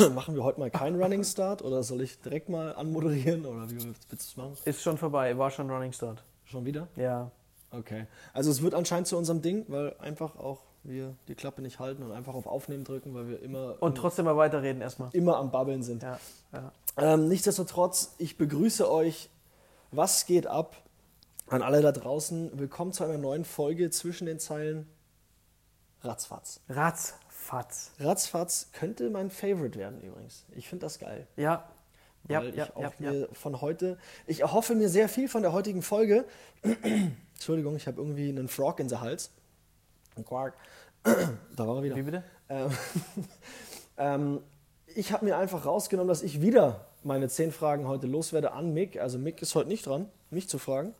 Machen wir heute mal keinen Running Start oder soll ich direkt mal anmoderieren oder wie willst du es machen? Ist schon vorbei, war schon Running Start. Schon wieder? Ja. Okay. Also es wird anscheinend zu unserem Ding, weil einfach auch wir die Klappe nicht halten und einfach auf Aufnehmen drücken, weil wir immer, Und trotzdem mal weiterreden erstmal. immer am Babbeln sind. Ja, ja. Ähm, nichtsdestotrotz, ich begrüße euch. Was geht ab? An alle da draußen. Willkommen zu einer neuen Folge zwischen den Zeilen. Ratzfatz. Ratzfatz. Ratzfatz könnte mein Favorite werden übrigens. Ich finde das geil. Ja. Ja, Weil ja, ich auch ja, mir ja. von heute, ich erhoffe mir sehr viel von der heutigen Folge. Entschuldigung, ich habe irgendwie einen Frog in der Hals. Ein Quark. da war er wieder. Wie bitte? Ähm, ähm, ich habe mir einfach rausgenommen, dass ich wieder meine zehn Fragen heute loswerde an Mick. Also Mick ist heute nicht dran, mich zu fragen.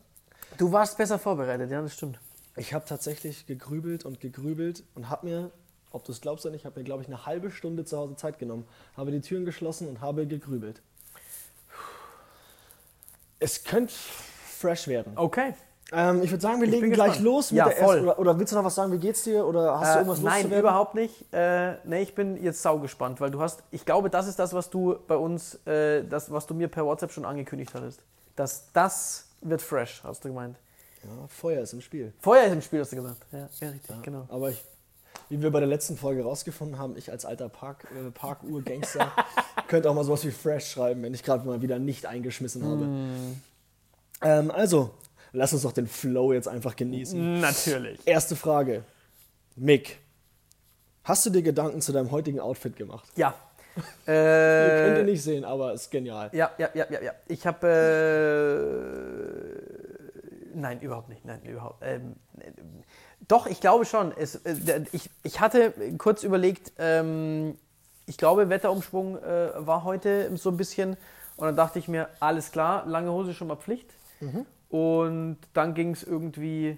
Du warst besser vorbereitet, ja, das stimmt. Ich habe tatsächlich gegrübelt und gegrübelt und habe mir, ob du es glaubst oder nicht, habe mir, glaube ich, eine halbe Stunde zu Hause Zeit genommen, habe die Türen geschlossen und habe gegrübelt. Es könnte fresh werden. Okay. Ähm, ich würde sagen, wir Ich legen gleich gespannt. los mit Ja, der voll. ersten. Oder, oder willst du noch was sagen? Wie geht's dir? Oder hast du Äh, irgendwas nein, überhaupt nicht. Äh, nee, ich bin jetzt saugespannt, weil du hast, ich glaube, das ist das, was du bei uns, äh, das, was du mir per WhatsApp schon angekündigt hattest. Dass das wird fresh, hast du gemeint. Ja, Feuer ist im Spiel. Feuer ist im Spiel, hast du gesagt. Ja, ja richtig, genau. Aber ich, wie wir bei der letzten Folge rausgefunden haben, ich als alter Park, äh, Parkuhr-Gangster könnte auch mal sowas wie fresh schreiben, wenn ich gerade mal wieder nicht eingeschmissen habe. Mm. Ähm, also, lass uns doch den Flow jetzt einfach genießen. Natürlich. Erste Frage. Mick, hast du dir Gedanken zu deinem heutigen Outfit gemacht? Ja. Ihr könnt ihr Äh, nicht sehen, aber ist genial. ja, ja, ja, ja, ja. Ich habe. Nein, überhaupt nicht. Nein, überhaupt. Ähm, äh, doch, ich glaube schon. Es, äh, ich, ich hatte kurz überlegt, ähm, ich glaube, Wetterumschwung äh, war heute so ein bisschen. Und dann dachte ich mir, alles klar, lange Hose schon mal Pflicht. Und dann ging es irgendwie.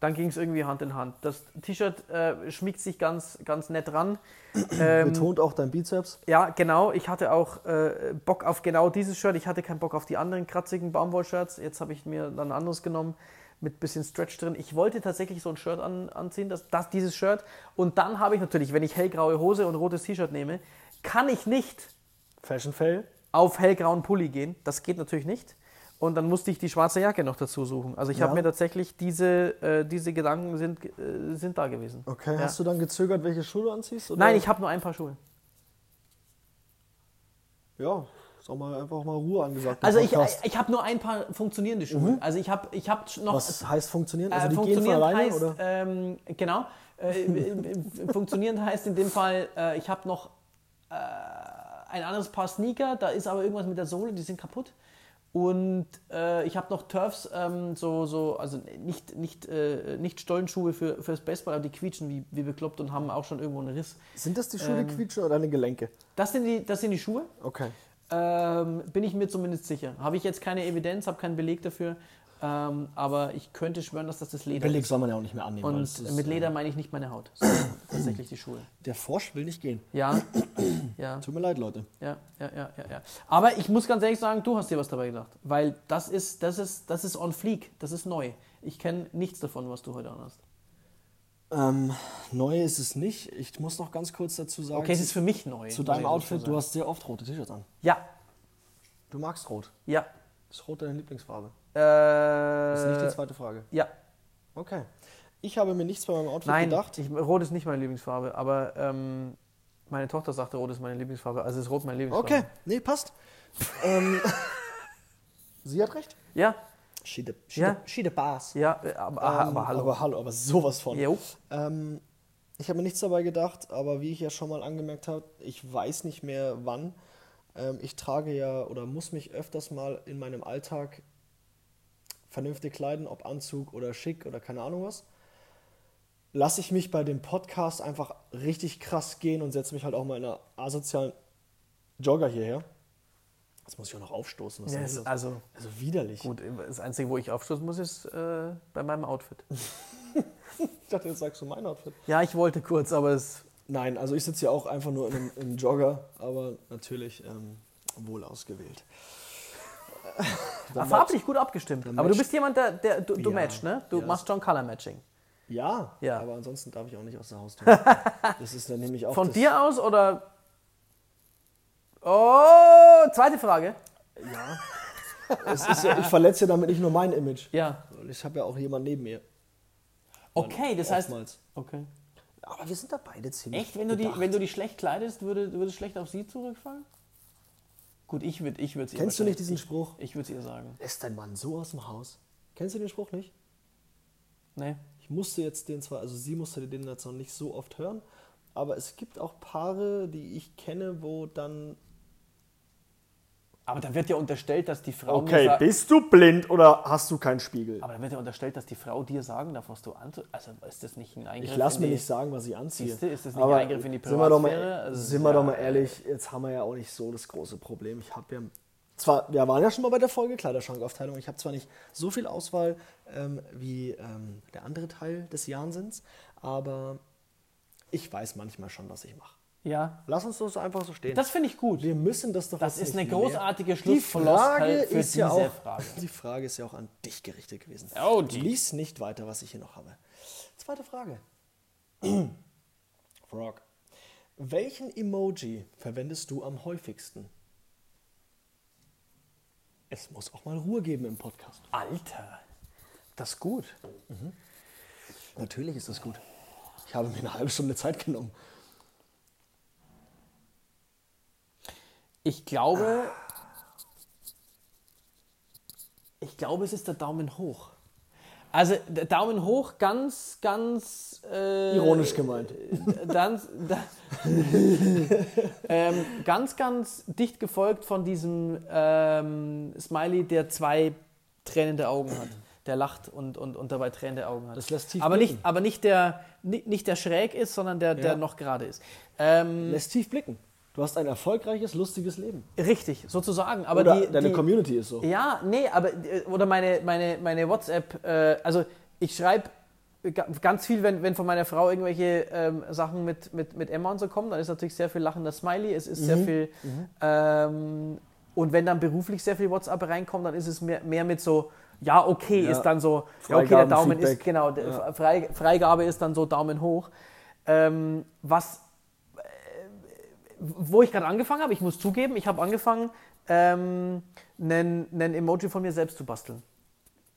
Dann ging es irgendwie Hand in Hand. Das T-Shirt äh, schmiegt sich ganz, ganz nett ran. Ähm, Betont auch dein Bizeps. ja, genau. Ich hatte auch äh, Bock auf genau dieses Shirt. Ich hatte keinen Bock auf die anderen kratzigen Baumwollshirts. Jetzt habe ich mir dann ein anderes genommen mit bisschen Stretch drin. Ich wollte tatsächlich so ein Shirt an, anziehen, das, das, dieses Shirt. Und dann habe ich natürlich, wenn ich hellgraue Hose und rotes T-Shirt nehme, kann ich nicht Fashion Fail. auf hellgrauen Pulli gehen. Das geht natürlich nicht. Und dann musste ich die schwarze Jacke noch dazu suchen. Also ich Ja. habe mir tatsächlich diese, äh, diese Gedanken sind, äh, sind da gewesen. Okay, Ja. hast du dann gezögert, welche Schuhe du anziehst? Oder? Nein, ich habe nur ein paar Schuhe. Ja, ist auch mal einfach mal Ruhe angesagt. Also ich, ich habe nur ein paar funktionierende Schuhe. Also ich habe ich hab noch... Was heißt funktionieren? Also äh, die gehen von alleine, heißt, oder? Ähm, genau. Äh, funktionierend heißt in dem Fall, äh, ich habe noch äh, ein anderes Paar Sneaker, da ist aber irgendwas mit der Sohle, die sind kaputt. Und äh, ich habe noch Turfs, ähm, so, so, also nicht, nicht, äh, nicht Stollenschuhe für, fürs Baseball, aber die quietschen wie, wie bekloppt und haben auch schon irgendwo einen Riss. Sind das die Schuhe, ähm, die quietschen oder deine Gelenke? Das sind die, das sind die Schuhe. Okay. Ähm, bin ich mir zumindest sicher. Habe ich jetzt keine Evidenz, habe keinen Beleg dafür, ähm, aber ich könnte schwören, dass das das Leder Beleg ist. soll man ja auch nicht mehr annehmen. Und ist, mit äh, Leder meine ich nicht meine Haut, sondern tatsächlich die Schuhe. Der Forsch will nicht gehen. Ja, ja, Tut mir leid, Leute. ja, ja, ja, ja, ja. Aber ich muss ganz ehrlich sagen, du hast dir was dabei gedacht, weil das ist, das ist, das ist on fleek, das ist neu. Ich kenne nichts davon, was du heute anhast. Ähm, neu ist es nicht. Ich muss noch ganz kurz dazu sagen, Okay, es ist für mich neu. zu deinem Outfit, du hast sehr oft rote T-Shirts an. Ja, Du magst rot. ja. Ist rot deine Lieblingsfarbe? Das ist nicht die Äh, zweite Frage. ja, Okay. Ich habe mir nichts bei meinem Outfit nein, gedacht. ich, Rot ist nicht meine Lieblingsfarbe, aber ähm, meine Tochter sagte, Rot ist meine Lieblingsfarbe, also ist Rot meine Lieblingsfarbe. Okay, nee, passt. ähm, sie hat recht. Ja, She the, she Ja. the, she the Bars. ja, äh, aber, Ähm, aber hallo. Aber hallo, aber sowas von. Jo. Ähm, ich habe mir nichts dabei gedacht, aber wie ich ja schon mal angemerkt habe, ich weiß nicht mehr wann. Ähm, ich trage ja oder muss mich öfters mal in meinem Alltag vernünftig kleiden, ob Anzug oder schick oder keine Ahnung was. Lasse ich mich bei dem Podcast einfach richtig krass gehen und setze mich halt auch mal in einer asozialen Jogger hierher. Jetzt muss ich auch noch aufstoßen. Ja, ist es das? ist also also widerlich. gut, das Einzige, wo ich aufstoßen muss, ist äh, bei meinem Outfit. Ich dachte, jetzt sagst du mein Outfit. Ja, ich wollte kurz, aber es. Nein, also ich sitze ja auch einfach nur in einem, in einem Jogger, aber natürlich ähm, wohl ausgewählt. Farblich gut abgestimmt. Aber du matcht- bist jemand, der, der du, du Ja, matchst, ne? Du ja. machst schon Color Matching. Ja, Ja. aber ansonsten darf ich auch nicht aus der Haustür. das ist dann nämlich auch Von dir aus oder Oh, zweite Frage. Es ist ja, ich verletze ja damit nicht nur mein Image. Ja. Ich habe ja auch jemanden neben mir. Okay, das heißt. Oftmals. Okay. Aber wir sind da beide ziemlich. Echt, wenn du, die, wenn du die schlecht kleidest, würde, würde es schlecht auf sie zurückfallen? Gut, ich würde ich würd sie Kennst du nicht diesen Spruch? Ich würde es ihr sagen. Ist dein Mann so aus dem Haus? Kennst du den Spruch nicht? Nee. Ich musste jetzt den zwar, also sie musste den jetzt noch nicht so oft hören, aber es gibt auch Paare, die ich kenne, wo dann. Aber da wird ja unterstellt, dass die Frau. mir sa- bist du blind oder hast du keinen Spiegel? aber da wird ja unterstellt, dass die Frau dir sagen darf, was du anzu. Also ist das nicht ein Eingriff? Ich lasse in mir die- nicht sagen, was ich anziehe. Siehste, ist das nicht Aber ein Eingriff in die sind wir doch mal, Privatsphäre? Also, sind wir ja, doch mal ehrlich, jetzt haben wir ja auch nicht so das große Problem. Ich habe ja zwar, wir waren ja schon mal bei der Folge Kleiderschrankaufteilung. Ich habe zwar nicht so viel Auswahl ähm, wie ähm, der andere Teil des Jahnsinns, aber ich weiß manchmal schon, was ich mache. Ja. Lass uns das einfach so stehen. Das finde ich gut. wir müssen das doch Das ist eine großartige Die Frage Schlussfloskel für ist ja diese auch, Frage. Die Frage ist ja auch an dich gerichtet gewesen. Oh, Du die. liest nicht weiter, was ich hier noch habe. Zweite Frage. Frog. Welchen Emoji verwendest du am häufigsten? Es muss auch mal Ruhe geben im Podcast. Alter. Das ist gut. Natürlich ist das gut. Ich habe mir eine halbe Stunde Zeit genommen. Ich glaube. Ich glaube, es ist der Daumen hoch. Also der Daumen hoch, ganz, ganz. Äh, Ironisch gemeint. Dann, da, ähm, ganz, ganz dicht gefolgt von diesem ähm, Smiley, der zwei tränende Augen hat. Der lacht und, und, und dabei tränende Augen hat. Das lässt tief aber nicht, blicken. aber nicht der, nicht, nicht der schräg ist, sondern der, der Ja. noch gerade ist. Ähm, Lässt tief blicken. Du hast ein erfolgreiches, lustiges Leben. richtig, sozusagen. Aber Oder die, deine die, Community ist so. Ja, nee, aber äh, oder meine, meine, meine WhatsApp, äh, also ich schreibe ganz viel, wenn, wenn von meiner Frau irgendwelche ähm, Sachen mit, mit, mit Emma und so kommen, dann ist natürlich sehr viel lachender Smiley, es ist sehr viel ähm, und wenn dann beruflich sehr viel WhatsApp reinkommt, dann ist es mehr, mehr mit so, ja, okay, Ja. ist dann so, ja, okay, der Daumen ist, Feedback. genau, der Ja. Frei, Freigabe ist dann so Daumen hoch. Ähm, was wo ich gerade angefangen habe, ich muss zugeben, ich habe angefangen, ähm, einen, einen Emoji von mir selbst zu basteln.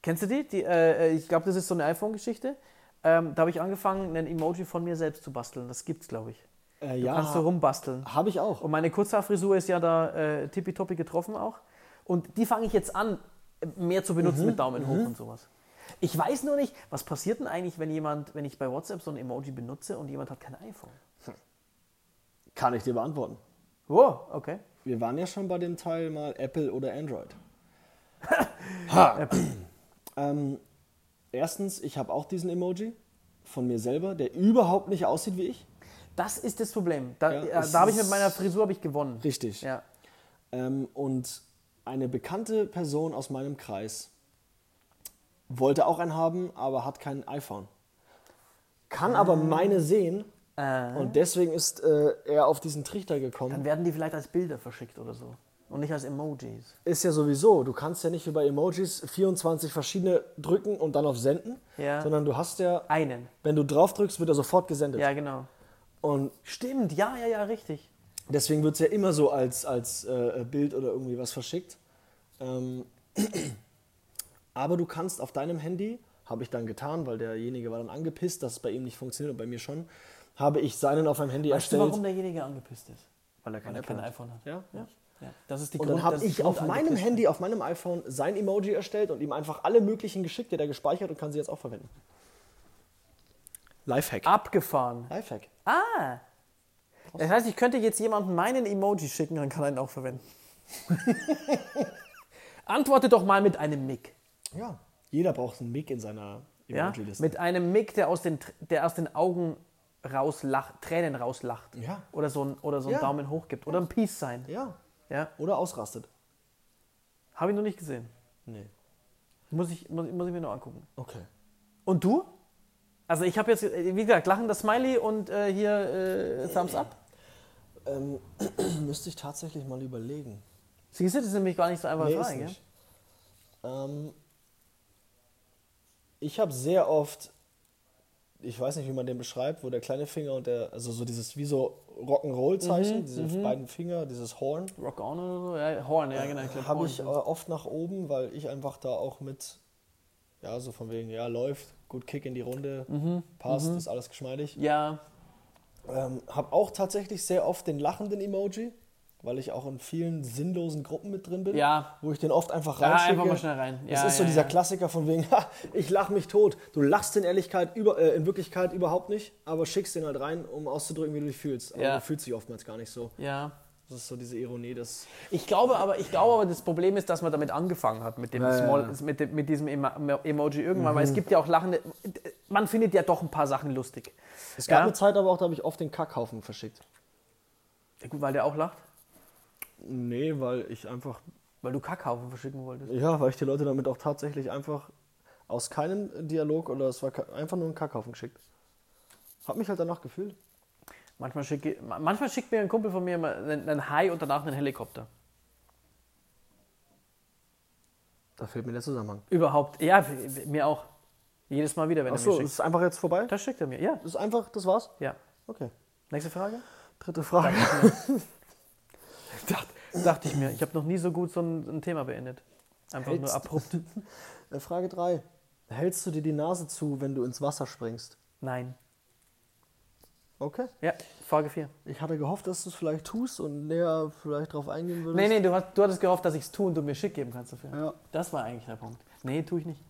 Kennst du die? die äh, ich glaube, das ist so eine iPhone-Geschichte. Ähm, da habe ich angefangen, einen Emoji von mir selbst zu basteln. Das gibt's, glaube ich. Äh, Du ja, kannst so rumbasteln. habe ich auch. Und meine Kurzhaarfrisur ist ja da äh, tippitoppi getroffen auch. Und die fange ich jetzt an, mehr zu benutzen mit Daumen hoch und sowas. Ich weiß nur nicht, was passiert denn eigentlich, wenn jemand, wenn ich bei WhatsApp so ein Emoji benutze und jemand hat kein iPhone? Kann ich dir beantworten. Oh, okay. Wir waren ja schon bei dem Teil mal Apple oder Android. ha. ähm, erstens, ich habe auch diesen Emoji von mir selber, der überhaupt nicht aussieht wie ich. Das ist das Problem. Da, Ja, es da habe ich mit meiner Frisur habe ich gewonnen. Richtig. Ja. Ähm, und eine bekannte Person aus meinem Kreis wollte auch einen haben, aber hat kein iPhone. Kann aber meine sehen Äh, und deswegen ist äh, er auf diesen Trichter gekommen. dann werden die vielleicht als Bilder verschickt oder so. Und nicht als Emojis. Ist ja sowieso, du kannst ja nicht wie bei Emojis 24 verschiedene drücken und dann auf Senden, Ja. sondern du hast ja, Einen. wenn du drauf drückst, wird er sofort gesendet. Ja, genau. Und Stimmt, ja, ja, ja, richtig. deswegen wird es ja immer so als, als äh, Bild oder irgendwie was verschickt. Ähm, aber du kannst auf deinem Handy, habe ich dann getan, weil derjenige war dann angepisst, dass es bei ihm nicht funktioniert und bei mir schon, habe ich seinen auf meinem Handy Weißt du, erstellt. warum derjenige angepisst ist? Weil er kein, Weil er kein- iPhone hat. Ja? Ja. Ja. Das ist die Und Grund- dann habe ich auf meinem. Handy, auf meinem iPhone sein Emoji erstellt und ihm einfach alle möglichen geschickt, die er gespeichert und kann sie jetzt auch verwenden. Lifehack. Abgefahren. Lifehack. Ah. Das heißt, ich könnte jetzt jemandem meinen Emoji schicken, dann kann er ihn auch verwenden. Antworte doch mal mit einem Mick. Ja. Jeder braucht einen Mick in seiner Ja? Emoji-Liste. Mit einem Mick, der aus den, der aus den Augen rauslacht, Tränen rauslacht. Ja. Oder so ein, oder so ein Ja. Daumen hoch gibt. Oder ein Peace sein. ja. Ja. Oder ausrastet. Habe ich noch nicht gesehen. Nee. Muss ich, muss, muss ich mir noch angucken. Okay. Und du? Also ich habe jetzt, wie gesagt, lachender Smiley und äh, hier äh, Thumbs up. Ähm, müsste ich tatsächlich mal überlegen. Siehst du, das ist nämlich gar nicht so einfach Nee, ist gell? nicht. Ähm, ich habe sehr oft ich weiß nicht, wie man den beschreibt, wo der kleine Finger und der, also so dieses wie so Rock'n'Roll-Zeichen, Mhm, diese beiden Finger, dieses Horn, Rock on oder so? Ja, Horn, ja, genau. glaub, habe ich äh, oft nach oben, weil ich einfach da auch mit, ja, so von wegen, ja, läuft, gut Kick in die Runde, Mhm, passt, ist alles geschmeidig. Ja, Ähm, habe auch tatsächlich sehr oft den lachenden Emoji, weil ich auch in vielen sinnlosen Gruppen mit drin bin, ja. wo ich den oft einfach Ja, reinschicke. einfach mal schnell rein. Das Ja, ist so ja, dieser ja. Klassiker von wegen, ha, ich lach mich tot. Du lachst in Ehrlichkeit über, äh, in Wirklichkeit überhaupt nicht, aber schickst den halt rein, um auszudrücken, wie du dich fühlst. Aber Ja. du fühlst dich oftmals gar nicht so. Ja. Das ist so diese Ironie, das. Ich glaube aber, ich glaube aber, das Problem ist, dass man damit angefangen hat, mit, dem Ja, ja, Small, ja. Mhm. Mit, dem, mit diesem Emo Emoji irgendwann, weil es gibt ja auch lachende, man findet ja doch ein paar Sachen lustig. Es gab Ja. eine Zeit aber auch, da habe ich oft den Kackhaufen verschickt. Ja, Gut, weil der auch lacht, Nee, weil ich einfach, weil du Kackhaufen verschicken wolltest. ja, weil ich die Leute damit auch tatsächlich einfach aus keinem Dialog oder es war einfach nur ein Kackhaufen geschickt. Hab mich halt danach gefühlt. Manchmal, schicke, manchmal schickt mir ein Kumpel von mir einen, einen Hai und danach einen Helikopter. Da fehlt mir der Zusammenhang. Überhaupt, ja, mir auch. Jedes Mal wieder, wenn er Achso, mir ist schickt. es einfach jetzt vorbei? Das schickt er mir, ja. Das ist einfach, das war's? ja. Okay. Nächste Frage? Dritte Frage. Dacht, dachte ich mir, ich habe noch nie so gut so ein, ein Thema beendet. Einfach nur Hältst- abrupt. Äh, Frage 3. Hältst du dir die Nase zu, wenn du ins Wasser springst? Nein. Okay. Ja, Frage 4. Ich hatte gehofft, dass du es vielleicht tust und näher vielleicht drauf eingehen würdest. Nee, nee, du, hast, du hattest gehofft, dass ich es tue und du mir schick geben kannst dafür. Ja. Das war eigentlich der Punkt. Nee, tue ich nicht.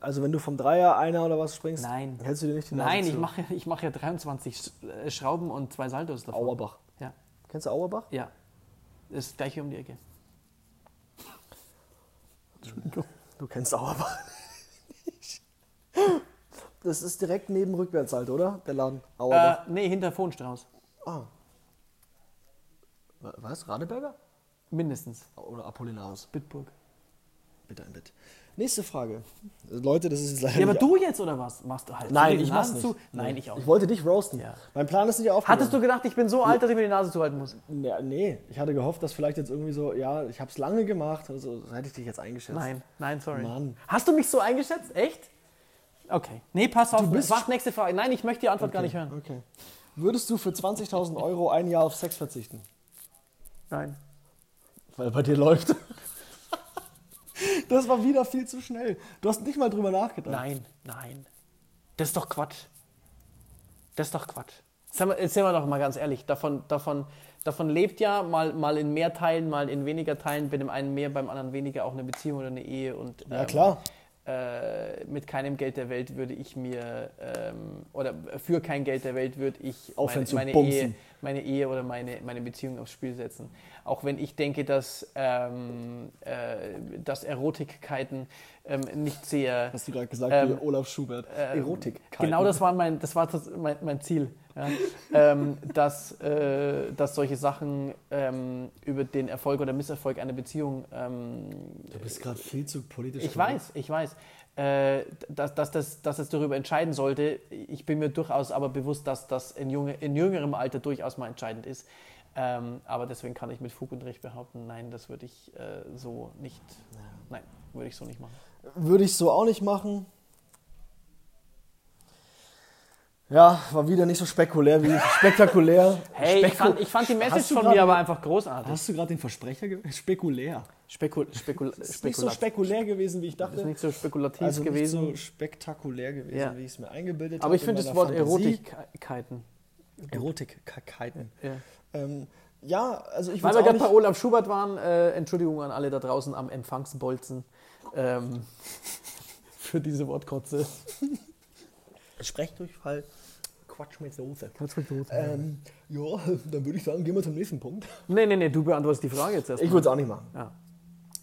Also wenn du vom Dreier, Einer oder was springst, Nein. hältst du dir nicht die Nase Nein, zu? ich mache ich mach ja 23 Sch- äh, Schrauben und zwei Saltos davon. Auerbach. Ja, Kennst du Auerbach? ja. Das ist gleich hier um die Ecke. Du kennst Auerbach nicht. Das ist direkt neben Rückwärtshalt, oder? Der Laden. Äh, Auerbach. nee, hinter Fohnstrauß. Ah. Wa- Was? Radeberger? Mindestens. Oder Apollinaris? Bitburg. Bitte ein Bit. Nächste Frage. Leute, das ist jetzt leider Ja, aber du jetzt oder was? Machst du halt? Nein, ich mach's zu? Nein, ich auch. Ich wollte dich roasten. Ja. Mein Plan ist nicht aufgegangen. Hattest du gedacht, ich bin so alt, dass ich mir die Nase zuhalten muss? Ja, nee, ich hatte gehofft, dass vielleicht jetzt irgendwie so, ja, ich habe es lange gemacht, also so hätte ich dich jetzt eingeschätzt. Nein, nein, sorry. Mann. Hast du mich so eingeschätzt? Echt? Okay. Nee, pass auf. bist- Mach nächste Frage. Nein, ich möchte die Antwort gar nicht hören. Okay. Würdest du für 20.000 Euro ein Jahr auf Sex verzichten? Nein. Weil bei dir läuft. Das war wieder viel zu schnell. Du hast nicht mal drüber nachgedacht. Nein, nein. Das ist doch Quatsch. Das ist doch Quatsch. Jetzt sind wir, jetzt sind wir doch mal ganz ehrlich. Davon, davon, davon lebt ja mal, mal in mehr Teilen, mal in weniger Teilen, bei dem einen mehr, beim anderen weniger auch eine Beziehung oder eine Ehe. Und, Ja, ähm, klar. Äh, mit keinem Geld der Welt würde ich mir, ähm, oder für kein Geld der Welt würde ich Aufhören meine. Ehe, meine Ehe oder meine, meine Beziehung aufs Spiel setzen. Auch wenn ich denke, dass, ähm, äh, dass Erotikkeiten ähm, nicht sehr Hast du gerade gesagt, Ähm, Olaf Schubert. ähm, Erotik. Genau das war mein, das war das, mein, mein Ziel. Ja. ähm, dass, äh, dass solche Sachen ähm, über den Erfolg oder Misserfolg einer Beziehung. Ähm, Du bist gerade viel zu politisch. ich weiß, ich weiß. Äh, dass, dass, das, dass es darüber entscheiden sollte. Ich bin mir durchaus aber bewusst, dass das in, junge, in jüngerem Alter durchaus mal entscheidend ist. Ähm, aber deswegen kann ich mit Fug und Recht behaupten, nein, das würde ich äh, so nicht. Nein, würde ich so nicht machen. Würde ich so auch nicht machen. Ja, war wieder nicht so spekulär wie spektakulär. Hey, ich Speku- fand, ich fand die Message von mir aber einfach großartig. Hast du gerade den Versprecher ge- spekulär? Spekul, spekul, ist nicht so spekulär gewesen, wie ich ist dachte. nicht so spekulativ Also nicht gewesen. so spektakulär gewesen, Ja. wie ich es mir eingebildet aber ich habe in finde das Wort. Erotikkeiten. Erotikkeiten. Ja. Ähm, ja, also ich Weil wir gerade bei nicht... Olaf Schubert waren, äh, Entschuldigung an alle da draußen am Empfangsbolzen ähm, für diese Wortkotze. Sprechdurchfall, Quatsch mit Soße. Nee, Ähm, ja, dann würde ich sagen, gehen wir zum nächsten Punkt. nee, nee, du beantwortest die Frage jetzt erst. Ich würde es auch nicht machen. Ja.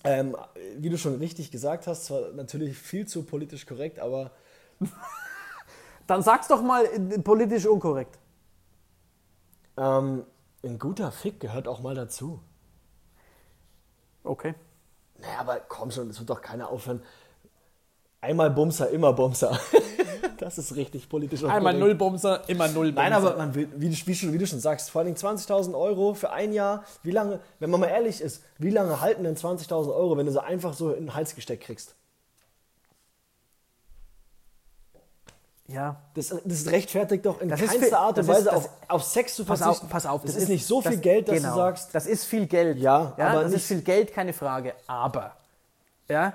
Ähm, wie du schon richtig gesagt hast, zwar natürlich viel zu politisch korrekt, aber Dann sag's doch mal äh, politisch unkorrekt. ähm, ein guter Fick gehört auch mal dazu. Okay. Naja, aber komm schon, es wird doch keiner aufhören. Einmal Bumser, immer Bumser. das ist richtig politisch. Einmal unkorrekt. null Bumser, immer null Bumser. Nein, aber man will, wie, du, wie, schon, wie du schon sagst, vor allem 20.000 Euro für ein Jahr. Wie lange, wenn man mal ehrlich ist, wie lange halten denn 20.000 Euro, wenn du sie einfach so in den Hals gesteckt kriegst? Ja. Das, das rechtfertigt doch in Das ist keinster viel- Art und das ist- Weise das- auf, auf Sex zu Pass verzichten. auf, pass auf. Das, ist, nicht so viel das- Geld, dass genau, du sagst, Das ist viel Geld. Ja, ja aber das nicht- ist viel Geld, keine Frage. Aber, ja,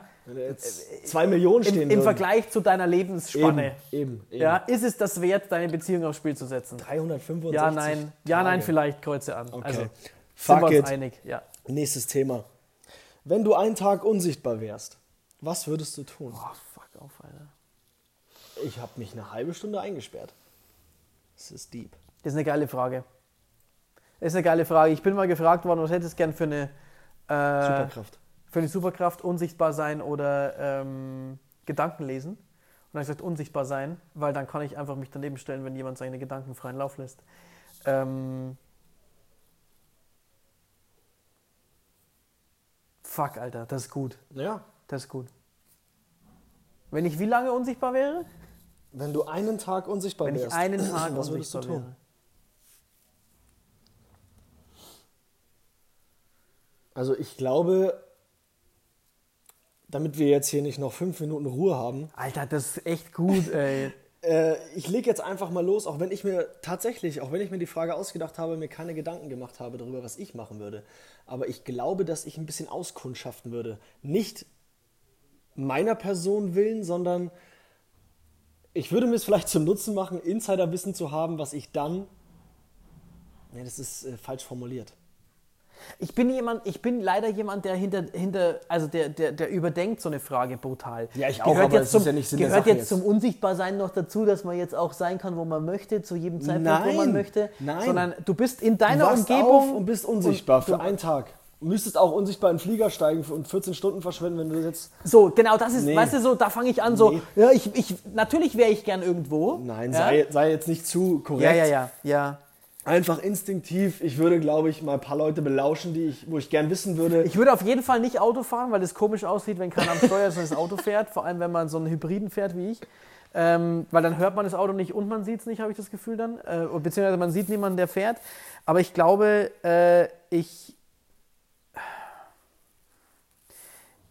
zwei Millionen stehen im, im. Vergleich zu deiner Lebensspanne, Eben, eben, eben. ja, ist es das wert, deine Beziehung aufs Spiel zu setzen? 365 Ja, nein, ja, nein, Tage. vielleicht Kreuze an. Okay. Also, sind Fuck it. einig, ja. Nächstes Thema. Wenn du einen Tag unsichtbar wärst, was würdest du tun? Oh, fuck auf, Alter. Ich habe mich eine halbe Stunde eingesperrt. Das ist deep. Das ist eine geile Frage. Das ist eine geile Frage. Ich bin mal gefragt worden, was hättest du gern für eine, äh, Superkraft. Für eine Superkraft, unsichtbar sein oder ähm, Gedanken lesen? Und dann habe ich gesagt, unsichtbar sein, weil dann kann ich einfach mich daneben stellen, wenn jemand seine Gedanken freien Lauf lässt. Ähm, fuck, Alter, das ist gut. Ja. Das ist gut. Wenn ich wie lange unsichtbar wäre? Wenn du einen Tag unsichtbar Wenn ich wärst, einen Tag was würdest du unsichtbar tun? wäre. Also ich glaube, damit wir jetzt hier nicht noch fünf Minuten Ruhe haben, Alter, das ist echt gut, ey. äh, ich lege jetzt einfach mal los, auch wenn ich mir tatsächlich, auch wenn ich mir die Frage ausgedacht habe, mir keine Gedanken gemacht habe darüber, was ich machen würde. Aber ich glaube, dass ich ein bisschen auskundschaften würde. Nicht meiner Person willen, sondern ich würde mir es vielleicht zum Nutzen machen, Insiderwissen zu haben, was ich dann. Nee, das ist äh, falsch formuliert. Ich bin jemand, ich bin leider jemand, der hinter, hinter also der, der, der überdenkt so eine Frage brutal. Ja, ich auch, Gehört aber jetzt zum, ist ja nicht Sinn der Gehört jetzt jetzt. zum Unsichtbarsein noch dazu, dass man jetzt auch sein kann, wo man möchte, zu jedem Zeitpunkt, wo Nein, man möchte. nein. Sondern du bist in Du deiner wachst Umgebung auf und bist unsichtbar und für einen Tag. Du müsstest auch unsichtbar in den Flieger steigen und 14 Stunden verschwenden, wenn du jetzt. So, genau, das ist, Nee. weißt du, so, da fange ich an, so, Nee. ja, ich, ich, natürlich wäre ich gern irgendwo. Nein, ja? sei, sei jetzt nicht zu korrekt. Ja, ja, ja, ja. Einfach instinktiv. Ich würde, glaube ich, mal ein paar Leute belauschen, die ich, wo ich gern wissen würde. Ich würde auf jeden Fall nicht Auto fahren, weil es komisch aussieht, wenn keiner am Steuer ist und das Auto fährt. Vor allem, wenn man so einen Hybriden fährt wie ich. Ähm, weil dann hört man das Auto nicht und man sieht es nicht, habe ich das Gefühl dann. Äh, beziehungsweise man sieht niemanden, der fährt. Aber ich glaube, äh, ich.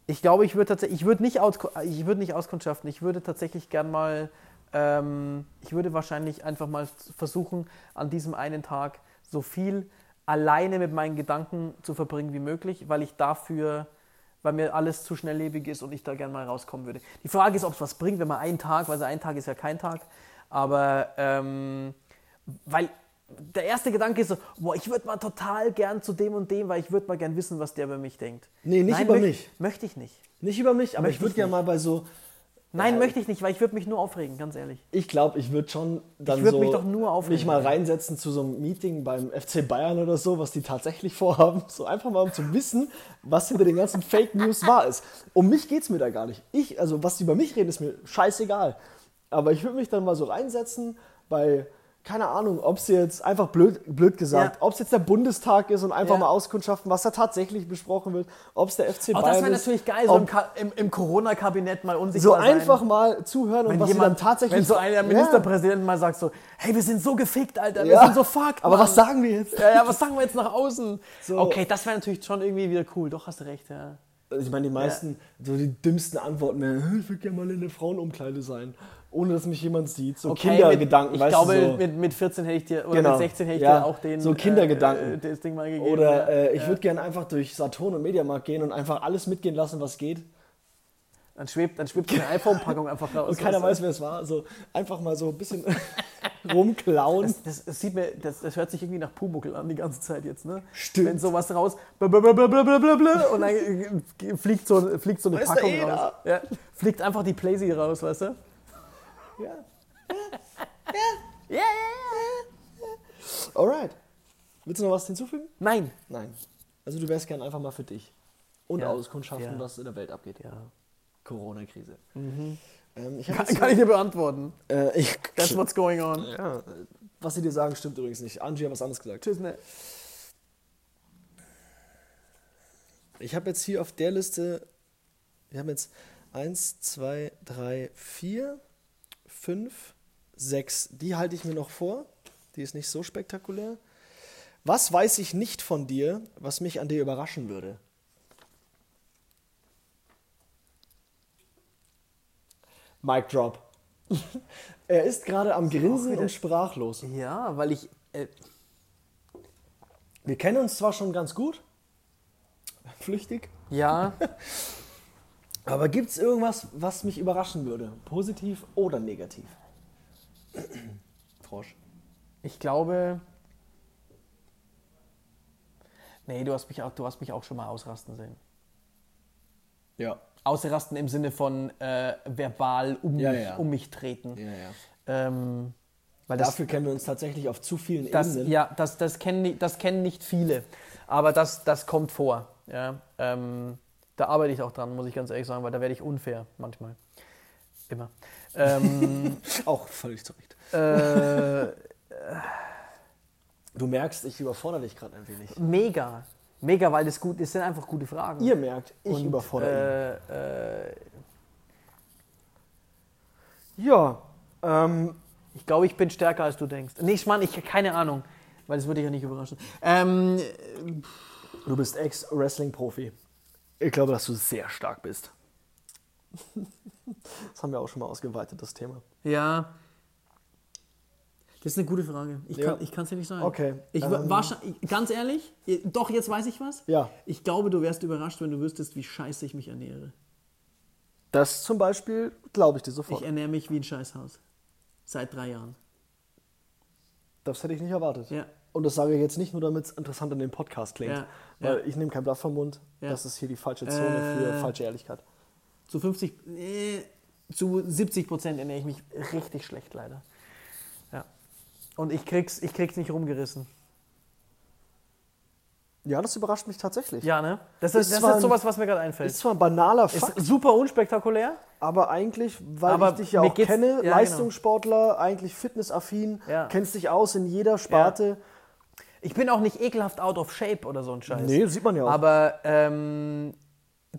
Ich glaube, ich würde tatsächlich, ich würde nicht, aus, ich würde nicht auskundschaften. Ich würde tatsächlich gern mal, ähm, ich würde wahrscheinlich einfach mal versuchen, an diesem einen Tag so viel alleine mit meinen Gedanken zu verbringen wie möglich, weil ich dafür, weil mir alles zu schnelllebig ist und ich da gern mal rauskommen würde. Die Frage ist, ob es was bringt, wenn man einen Tag, weil so ein Tag ist ja kein Tag, aber ähm, weil der erste Gedanke ist so, boah, ich würde mal total gern zu dem und dem, weil ich würde mal gern wissen, was der über mich denkt. Nee, nicht Nein, über mich. Möchte ich nicht. Nicht über mich, aber Möchte ich würde gerne mal bei so. Nein, Ja. möchte ich nicht, weil ich würde mich nur aufregen, ganz ehrlich. Ich glaube, ich würde schon dann Ich würd so mich doch nur aufregen. mich mal reinsetzen zu so einem Meeting beim FC Bayern oder so, was die tatsächlich vorhaben. So einfach mal, um zu wissen, was hinter den ganzen Fake News wahr ist. Um mich geht es mir da gar nicht. Ich, also was die über mich reden, ist mir scheißegal. Aber ich würde mich dann mal so reinsetzen bei, keine Ahnung, ob es jetzt einfach blöd, blöd gesagt, Ja. ob es jetzt der Bundestag ist und einfach Ja. mal auskundschaften, was da tatsächlich besprochen wird, ob es der FC Auch Bayern das wäre ist. natürlich geil, so im, im, Corona-Kabinett mal so unsichtbar sein. einfach mal zuhören und Wenn was jemand, tatsächlich wenn so ein Ja. Ministerpräsident mal sagt so, hey, wir sind so gefickt, Alter, wir Ja. sind so fucked, Aber was sagen wir jetzt? Ja, ja, was sagen wir jetzt nach außen? So. Okay, das wäre natürlich schon irgendwie wieder cool. Doch, hast du recht, ja. Also ich meine, die meisten, so die dümmsten Antworten, äh, ich würde gerne mal in der Frauenumkleide sein, ohne dass mich jemand sieht. So Okay, Kindergedanken, mit, ich weißt glaube, du, so. mit, mit 14 hätte ich dir, oder Genau. mit 16 hätte ich Ja, dir auch den, so Kindergedanken. Äh, das Ding mal gegeben. Oder ja. äh, ich würde gerne einfach durch Saturn und Mediamarkt gehen und einfach alles mitgehen lassen, was geht. dann schwebt, dann schwebt eine iPhone-Packung einfach raus. Und keiner weißt weiß, wer es war. Also einfach mal so ein bisschen rumklauen. du? das, das, sieht mir, das, das hört sich irgendwie nach Pumuckel an die ganze Zeit jetzt, ne? Stimmt. Wenn sowas raus und dann äh, fliegt so, fliegt so eine da Packung eh raus. Ja, fliegt einfach die Playsee raus, weißt du? Ja. Ja, ja, ja. Alright. Willst du noch was hinzufügen? Nein. Nein. Also du wärst gern einfach mal für dich. Und Ja. auskundschaften, Ja. was in der Welt abgeht. Ja. Corona-Krise. Ähm, ich hab Kann, kann ich dir beantworten. äh, ich, That's what's going on. ja, was sie dir sagen, stimmt übrigens nicht. Angie hat was anderes gesagt. Tschüss, ne? Ich habe jetzt hier auf der Liste, wir haben jetzt 1, 2, 3, 4, 5, 6. Die halte ich mir noch vor. Die ist nicht so spektakulär. Was weiß ich nicht von dir, was mich an dir überraschen würde? Mic drop. Er ist gerade am Grinsen und sprachlos. Ja, weil ich. Äh, Wir kennen uns zwar schon ganz gut, flüchtig, ja, aber gibt es irgendwas, was mich überraschen würde? Positiv oder negativ? Frosch. ich glaube. Nee, du hast mich auch, du hast mich auch schon mal ausrasten sehen. Ja. Ausrasten im Sinne von äh, verbal um, Ja, mich, ja. um mich treten. ja, ja. Ähm, weil das, Dafür kennen wir uns tatsächlich auf zu vielen das, Ebenen. ja, das, das, kennen, das kennen nicht viele, aber das, das kommt vor. Ja? Ähm, da arbeite ich auch dran, muss ich ganz ehrlich sagen, weil da werde ich unfair manchmal. Immer. Ähm, Auch völlig zu Recht. äh, Du merkst, ich überfordere dich gerade ein wenig. mega. Mega, weil das gut das sind einfach gute Fragen. Ihr merkt, ich Und, überfordere äh, äh, ihn. Ja, ähm, Ich glaube, ich bin stärker, als du denkst. Nee, ich meine, ich keine Ahnung, weil das würde ich ja nicht überraschen. Ähm, du bist Ex-Wrestling-Profi. Ich glaube, dass du sehr stark bist. Das haben wir auch schon mal ausgeweitet, das Thema. ja. Das ist eine gute Frage. Ich Ja. kann es dir nicht sagen. Okay, Ich, ähm, wahrscheinlich, ganz ehrlich, doch, jetzt weiß ich was. Ja. Ich glaube, du wärst überrascht, wenn du wüsstest, wie scheiße ich mich ernähre. Das zum Beispiel glaube ich dir sofort. Ich ernähre mich wie ein Scheißhaus. Seit drei Jahren. das hätte ich nicht erwartet. Ja. Und das sage ich jetzt nicht nur, damit es interessant in dem Podcast klingt. Ja, Weil ja. ich nehme kein Blatt vom Mund. Ja. Das ist hier die falsche Zone für Äh. falsche Ehrlichkeit. Zu 50, äh, zu 70 Prozent ernähre ich mich richtig schlecht, leider. Ja. Und ich krieg's, ich krieg's nicht rumgerissen. Ja, das überrascht mich tatsächlich. Ja, ne? Das Ist ist, das ist sowas, was mir gerade einfällt. Ist zwar ein banaler Ist Fakt, super unspektakulär. aber eigentlich, weil Aber ich dich ja auch kenne, ja, genau. Leistungssportler, eigentlich fitnessaffin, Ja. kennst dich aus in jeder Sparte. Ich bin auch nicht ekelhaft out of shape oder so ein Scheiß. Nee, sieht man ja auch. Aber ähm,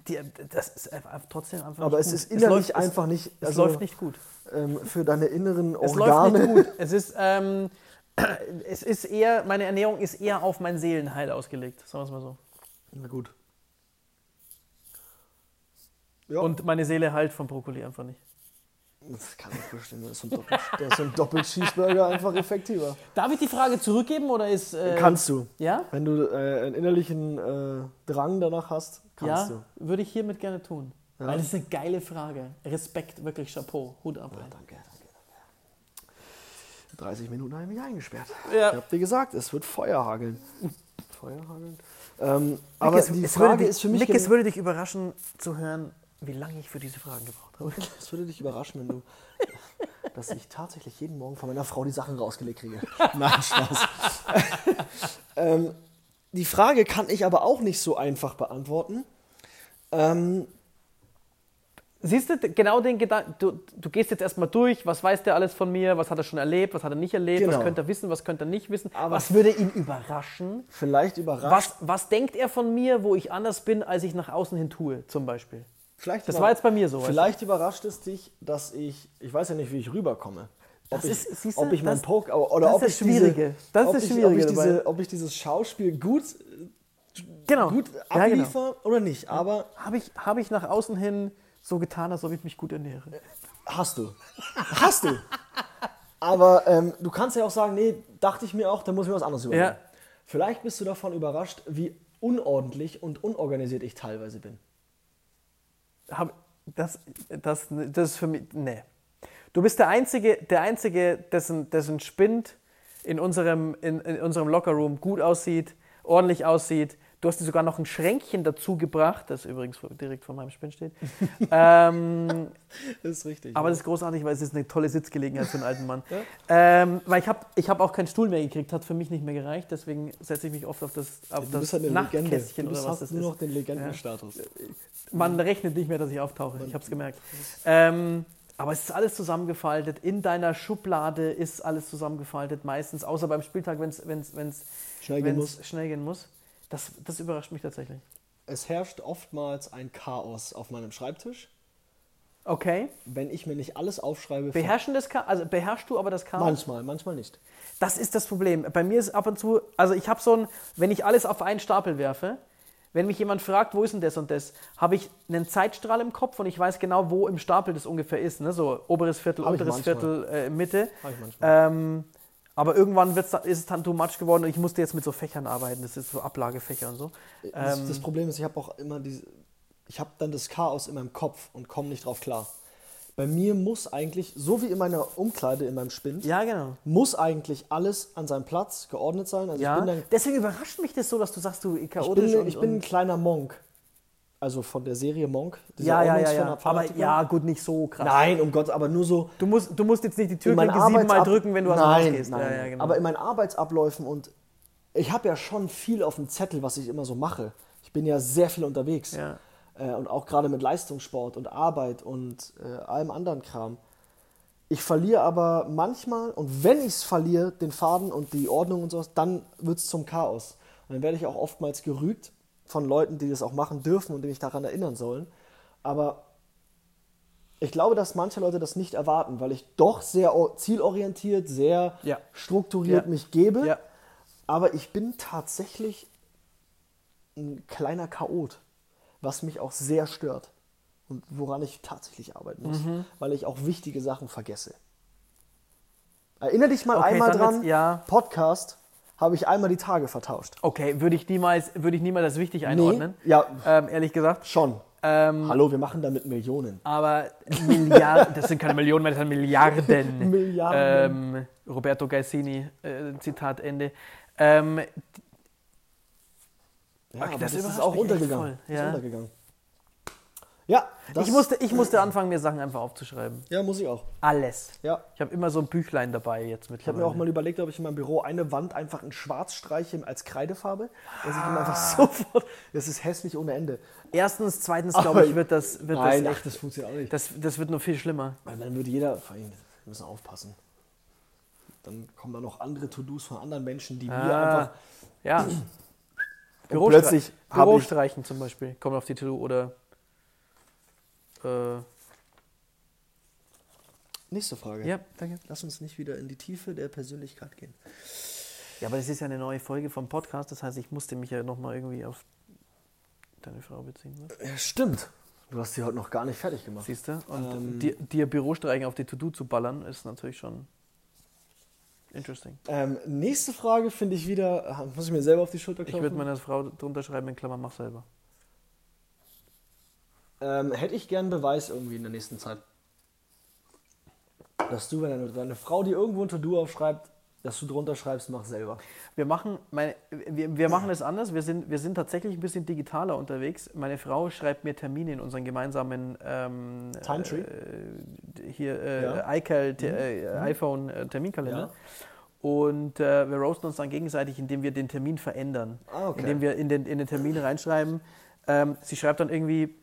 die, das ist einfach trotzdem einfach Aber nicht es gut. ist innerlich läuft, einfach nicht, Es, es also, läuft nicht gut. ähm, für deine inneren Es Organe. läuft nicht gut. Es ist, ähm, es ist eher, meine Ernährung ist eher auf mein Seelenheil ausgelegt, sagen wir es mal so. Na gut. Ja. Und meine Seele heilt vom Brokkoli einfach nicht. Das kann ich verstehen. Da ist so ein, Doppel da ist ein Doppel-Cheeseburger einfach effektiver. Darf ich die Frage zurückgeben oder ist. Äh, Kannst du. Ja? Wenn du äh, einen innerlichen äh, Drang danach hast, kannst Ja, du. würde ich hiermit gerne tun. Ja. Weil das ist eine geile Frage. Respekt, wirklich Chapeau. Hut ab. Ja, danke, danke, danke. 30 Minuten habe ich mich eingesperrt. Ja. Ich habe dir gesagt, es wird Feuer hageln. Feuer hageln. Ähm, aber es- die Frage würde dich, ist für mich. Es würde dich überraschen zu hören, wie lange ich für diese Fragen gebraucht habe. Es würde dich überraschen, wenn du. dass ich tatsächlich jeden Morgen von meiner Frau die Sachen rausgelegt kriege. Nein, Spaß. ähm, die Frage kann ich aber auch nicht so einfach beantworten. Ähm, Siehst du, genau den Gedanken, du, du gehst jetzt erstmal durch, was weiß der alles von mir, was hat er schon erlebt, was hat er nicht erlebt, Genau. was könnte er wissen, was könnte er nicht wissen, Aber- was würde ihn überraschen, vielleicht überrascht. was, was denkt er von mir, wo ich anders bin, als ich nach außen hin tue, zum Beispiel. Vielleicht Das war jetzt bei mir so. Vielleicht überrascht es dich, dass ich. Ich weiß ja nicht, wie ich rüberkomme. Ob Das ich, ist- du, ob ich mein das- Poke oder das ob ist ich das Schwierige. Diese, Das ist ob das ich, Schwierige ob ich, dabei. diese, ob ich dieses Schauspiel gut, genau. gut ja, genau. abliefer oder nicht. Aber Habe ich, hab ich nach außen hin so getan, als ob ich mich gut ernähre? Hast du. Hast du. Aber ähm, du kannst ja auch sagen, nee, dachte ich mir auch, dann muss ich mir was anderes überlegen. Ja. Vielleicht bist du davon überrascht, wie unordentlich und unorganisiert ich teilweise bin. Hab, das, das, das ist für mich. Nee. Du bist der Einzige, der Einzige dessen, dessen Spind in unserem, in, in unserem Lockerroom gut aussieht, ordentlich aussieht. Du hast dir sogar noch ein Schränkchen dazu gebracht, das übrigens direkt vor meinem Spind steht. ähm, Das ist richtig. aber das ist großartig, weil es ist eine tolle Sitzgelegenheit für einen alten Mann. Ähm, weil ich habe ich hab auch keinen Stuhl mehr gekriegt, hat für mich nicht mehr gereicht, deswegen setze ich mich oft auf das, auf du das halt. Nachtkästchen Du bist, oder was hast das nur ist. noch den Legendenstatus. Man rechnet nicht mehr, dass ich auftauche. Ich habe es gemerkt. Ähm, aber es ist alles zusammengefaltet. In deiner Schublade ist alles zusammengefaltet, meistens, außer beim Spieltag, wenn es Schnell gehen wenn's muss. schnell gehen muss. Das, das überrascht mich tatsächlich. Es herrscht oftmals ein Chaos auf meinem Schreibtisch, Okay. wenn ich mir nicht alles aufschreibe. Beherrschen das Chaos, also beherrschst du aber das Chaos? manchmal, manchmal nicht. Das ist das Problem. Bei mir ist ab und zu, also ich habe so ein, wenn ich alles auf einen Stapel werfe, Wenn mich jemand fragt, wo ist denn das und das, habe ich einen Zeitstrahl im Kopf und ich weiß genau, wo im Stapel das ungefähr ist. Ne? So oberes Viertel, Hab unteres. Viertel, äh, Mitte. Hab ich manchmal. Ähm, aber irgendwann wird's, ist es dann too much geworden und ich musste jetzt mit so Fächern arbeiten. Das ist so Ablagefächer und so. Das, Ähm, das Problem ist, ich habe auch immer diese. Ich habe dann das Chaos in meinem Kopf und komme nicht drauf klar. Bei mir muss eigentlich, so wie in meiner Umkleide, in meinem Spind, ja, genau. muss eigentlich alles an seinem Platz geordnet sein. Also Ja. ich bin dann Deswegen überrascht mich das so, dass du sagst, du Ich chaotisch bin, und, ich bin ein kleiner Monk. Also von der Serie Monk. ja, ja, ja, ja. Aber ja, gut, nicht so krass. Nein, um Gott, aber nur so. Du musst, du musst jetzt nicht die Türklinke siebenmal drücken, wenn du aus dem nein, Haus gehst. Nein, ja, ja, nein. genau. Aber in meinen Arbeitsabläufen und ich habe ja schon viel auf dem Zettel, was ich immer so mache. Ich bin ja sehr viel unterwegs. ja. Äh, und auch gerade mit Leistungssport und Arbeit und äh, allem anderen Kram. Ich verliere aber manchmal, und wenn ich es verliere, den Faden und die Ordnung und sowas, dann wird es zum Chaos. Und dann werde ich auch oftmals gerügt von Leuten, die das auch machen dürfen und die mich daran erinnern sollen. Aber ich glaube, dass manche Leute das nicht erwarten, weil ich doch sehr zielorientiert, sehr Ja. strukturiert Ja. mich gebe. Ja. Aber ich bin tatsächlich ein kleiner Chaot, was mich auch sehr stört und woran ich tatsächlich arbeiten muss, Mhm. weil ich auch wichtige Sachen vergesse. Erinner dich mal Okay, einmal dran, ja. Podcast habe ich einmal die Tage vertauscht. Okay, würde ich niemals, würde ich niemals als wichtig einordnen. ja, Ähm, ehrlich gesagt. schon. Ähm, Hallo, wir machen damit Millionen. aber Milliarden, das sind keine Millionen mehr, das sind Milliarden. Milliarden. Ähm, Roberto Gaisini, äh, Zitat Ende. Ähm, Ja, Okay, das das, ist auch untergegangen. voll, Ist untergegangen. Ja, ich, musste, ich musste anfangen, mir Sachen einfach aufzuschreiben. Ja, muss ich auch. Alles. Ja. Ich habe immer so ein Büchlein dabei jetzt Ich habe mittlerweile. mir auch mal überlegt, ob ich in meinem Büro eine Wand einfach in schwarz streiche als Kreidefarbe. Dass ich Ah. einfach sofort. Das ist hässlich ohne Ende. Erstens, zweitens glaube ich, wird das, wird Nein, das ach, echt, das funktioniert auch nicht. das, das wird noch viel schlimmer. Weil dann würde jeder, vor allem, wir müssen aufpassen. Dann kommen da noch andere To-Dos von anderen Menschen, die mir Ah, einfach. ja. Und plötzlich hab ich- Bürostreichen zum Beispiel, kommt auf die To-Do oder äh, Nächste Frage. ja, danke. Lass uns nicht wieder in die Tiefe der Persönlichkeit gehen. Ja, aber das ist ja eine neue Folge vom Podcast, das heißt, ich musste mich ja nochmal irgendwie auf deine Frau beziehen. Ne? Ja, stimmt. Du hast sie heute noch gar nicht fertig gemacht. Siehst du? Und Ähm. dir, dir Bürostreichen auf die To-Do zu ballern, ist natürlich schon interesting. Ähm, nächste Frage finde ich wieder. Muss ich mir selber auf die Schulter Ich klopfen? würde meiner Frau drunter schreiben, in Klammern, mach selber. Ähm, hätte ich gern Beweis irgendwie in der nächsten Zeit. Dass du, wenn deine, deine Frau dir irgendwo ein To-Do aufschreibt, dass du drunter schreibst, mach selber. Wir machen, meine, wir, wir machen es anders. Wir sind, wir sind tatsächlich ein bisschen digitaler unterwegs. Meine Frau schreibt mir Termine in unseren gemeinsamen ähm, Timetree? Äh, hier äh, Ja. Mhm. iCal, äh, iPhone äh, Terminkalender. Ja. Und äh, wir roasten uns dann gegenseitig, indem wir den Termin verändern. Ah, okay. Indem wir in den, in den Termin reinschreiben. Ähm, sie schreibt dann irgendwie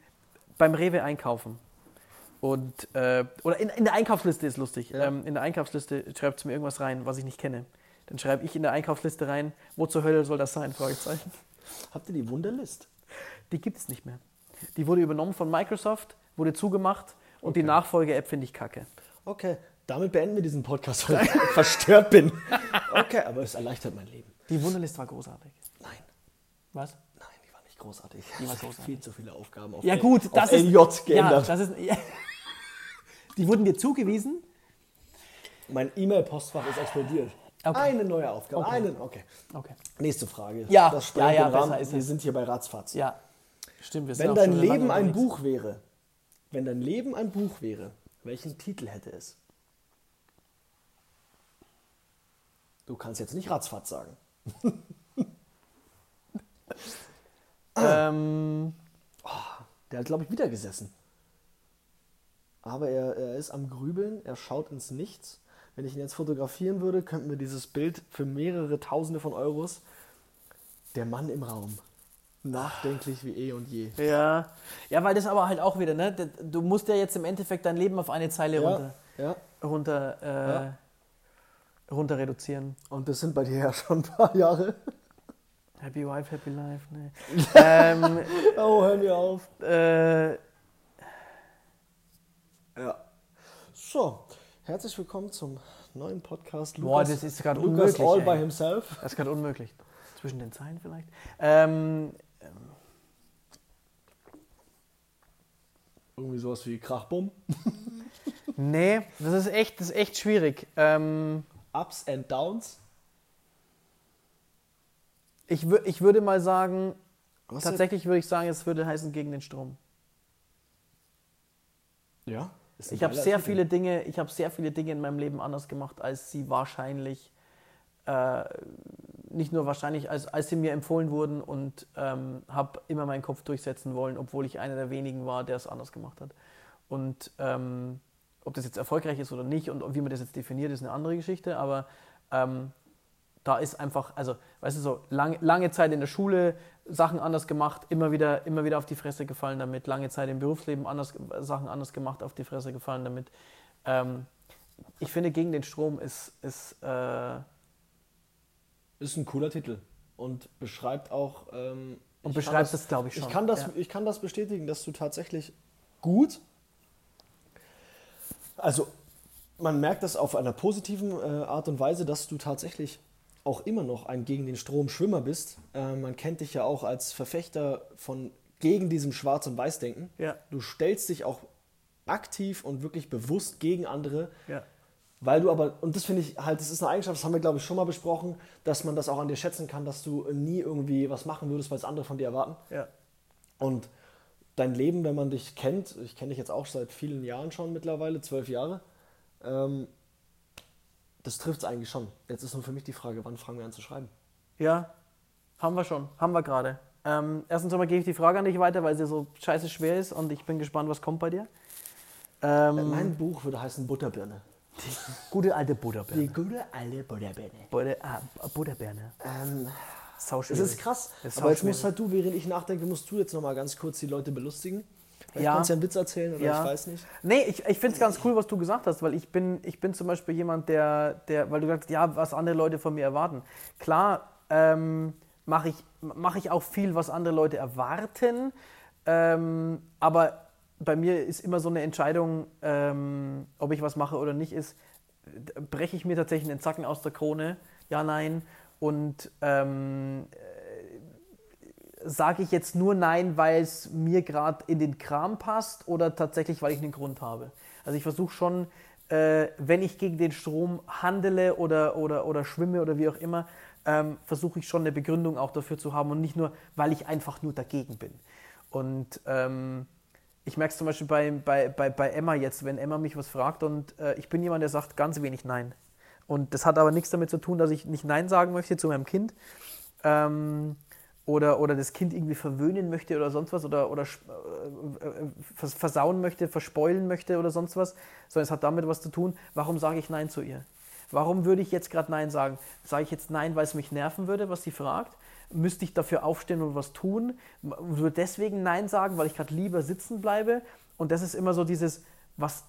beim Rewe einkaufen. Und, äh, oder in, in der Einkaufsliste ist lustig. Ja. Ähm, in der Einkaufsliste schreibt sie mir irgendwas rein, was ich nicht kenne. Dann schreibe ich in der Einkaufsliste rein, wo zur Hölle soll das sein? Fragezeichen. Habt ihr die Wunderlist? Die gibt es nicht mehr. Die wurde übernommen von Microsoft, wurde zugemacht und die Nachfolge-App finde ich kacke. Okay, damit beenden wir diesen Podcast, weil ich verstört bin. Okay, aber es erleichtert mein Leben. Die Wunderlist war großartig. Nein, Was? nein, die war nicht großartig. Die war großartig. Viel zu viele Aufgaben auf, Ja gut, auf das LJ ist geändert. Ja, das ist, ja. Die wurden dir zugewiesen. mein E-Mail-Postfach ist explodiert. Okay. Eine neue Aufgabe. Okay. Einen, okay. Okay. Nächste Frage. Ja, das ja, ja, Rahmen. besser ist Wir sind hier bei Ratzfatz. Ja, stimmt. Wir sind Wenn dein Leben ein unterwegs. Buch wäre, wenn dein Leben ein Buch wäre, welchen Titel hätte es? Du kannst jetzt nicht Ratzfatz sagen. Ähm, Der hat, glaube ich, wieder gesessen. Aber er, er ist am Grübeln, er schaut ins Nichts. Wenn ich ihn jetzt fotografieren würde, könnten wir dieses Bild für mehrere Tausende von Euros. Der Mann im Raum. Nachdenklich wie eh und je. ja. ja, weil das aber halt auch wieder, ne? Du musst ja jetzt im Endeffekt dein Leben auf eine Zeile runter, Ja, ja. runter, äh, Ja. runter reduzieren. Und das sind bei dir ja schon ein paar Jahre. Happy Wife, Happy Life, ne. ähm, oh, hör mir auf. Äh, ja. So, herzlich willkommen zum neuen Podcast Lukas. Boah, das ist gerade unmöglich. Lukas all ey. by himself. Das ist gerade unmöglich. Zwischen den Zeilen vielleicht. Ähm, ähm. Irgendwie sowas wie Krachbumm. nee, das ist echt, das ist echt schwierig. Ähm, Ups and Downs ich, ich würde mal sagen, Was tatsächlich würde ich sagen, es würde heißen gegen den Strom. Ja. Ich habe sehr viele Dinge, ich habe sehr viele Dinge in meinem Leben anders gemacht, als sie wahrscheinlich, äh, nicht nur wahrscheinlich, als, als sie mir empfohlen wurden und ähm, habe immer meinen Kopf durchsetzen wollen, obwohl ich einer der wenigen war, der es anders gemacht hat. Und ähm, ob das jetzt erfolgreich ist oder nicht und wie man das jetzt definiert, ist eine andere Geschichte, aber ähm, da ist einfach, also, weißt du, so lang, lange Zeit in der Schule Sachen anders gemacht, immer wieder, immer wieder auf die Fresse gefallen damit, lange Zeit im Berufsleben anders, Sachen anders gemacht, auf die Fresse gefallen damit. Ähm, ich finde, gegen den Strom ist, ist äh, Ist ein cooler Titel. Und beschreibt auch. Ähm, und beschreibt das, glaube ich, schon. Ich kann, das, Ja. ich kann das bestätigen, dass du tatsächlich gut. Also, man merkt das auf einer positiven äh, Art und Weise, dass du tatsächlich auch immer noch ein gegen den Strom Schwimmer bist. Äh, man kennt dich ja auch als Verfechter von gegen diesem Schwarz- und Weiß-Denken. Ja. Du stellst dich auch aktiv und wirklich bewusst gegen andere, Ja. weil du aber, und das finde ich halt, das ist eine Eigenschaft, das haben wir glaube ich schon mal besprochen, dass man das auch an dir schätzen kann, dass du nie irgendwie was machen würdest, weil es andere von dir erwarten. Ja. Und dein Leben, wenn man dich kennt, ich kenne dich jetzt auch seit vielen Jahren schon mittlerweile, zwölf Jahre, ähm, das trifft es eigentlich schon. Jetzt ist nur für mich die Frage, wann fangen wir an zu schreiben? Ja, haben wir schon, haben wir gerade. Ähm, erstens einmal gebe ich die Frage an dich weiter, weil sie so scheiße schwer ist und ich bin gespannt, was kommt bei dir. Ähm, Mein Buch würde heißen Butterbirne. gute alte Butterbirne. Die gute alte Butterbirne. Butter, ah, Butterbirne. Ähm, Sau es schwierig. ist krass, Das ist aber jetzt musst halt du, während ich nachdenke, musst du jetzt noch mal ganz kurz die Leute belustigen. Vielleicht Ja. kannst du ja einen Witz erzählen oder Ja. ich weiß nicht. Nee, ich, ich finde es ganz cool, was du gesagt hast, weil ich bin, ich bin zum Beispiel jemand, der, der weil du gesagt hast, ja, was andere Leute von mir erwarten. Klar ähm, mache ich, mach ich auch viel, was andere Leute erwarten, ähm, aber bei mir ist immer so eine Entscheidung, ähm, ob ich was mache oder nicht, ist, breche ich mir tatsächlich einen Zacken aus der Krone, ja, nein, und ähm, sage ich jetzt nur Nein, weil es mir gerade in den Kram passt oder tatsächlich, weil ich einen Grund habe. Also ich versuche schon, äh, wenn ich gegen den Strom handele oder, oder, oder schwimme oder wie auch immer, ähm, versuche ich schon eine Begründung auch dafür zu haben und nicht nur, weil ich einfach nur dagegen bin. Und ähm, ich merke es zum Beispiel bei, bei, bei, bei Emma jetzt, wenn Emma mich was fragt und äh, ich bin jemand, der sagt ganz wenig Nein. Und das hat aber nichts damit zu tun, dass ich nicht Nein sagen möchte zu meinem Kind. Ähm, oder, oder das Kind irgendwie verwöhnen möchte oder sonst was oder, oder äh, äh, vers- versauen möchte, verspoilen möchte oder sonst was, sondern es hat damit was zu tun, warum sage ich Nein zu ihr? Warum würde ich jetzt gerade Nein sagen? Sage ich jetzt Nein, weil es mich nerven würde, was sie fragt? Müsste ich dafür aufstehen und was tun? Würde deswegen Nein sagen, weil ich gerade lieber sitzen bleibe? Und das ist immer so dieses, was,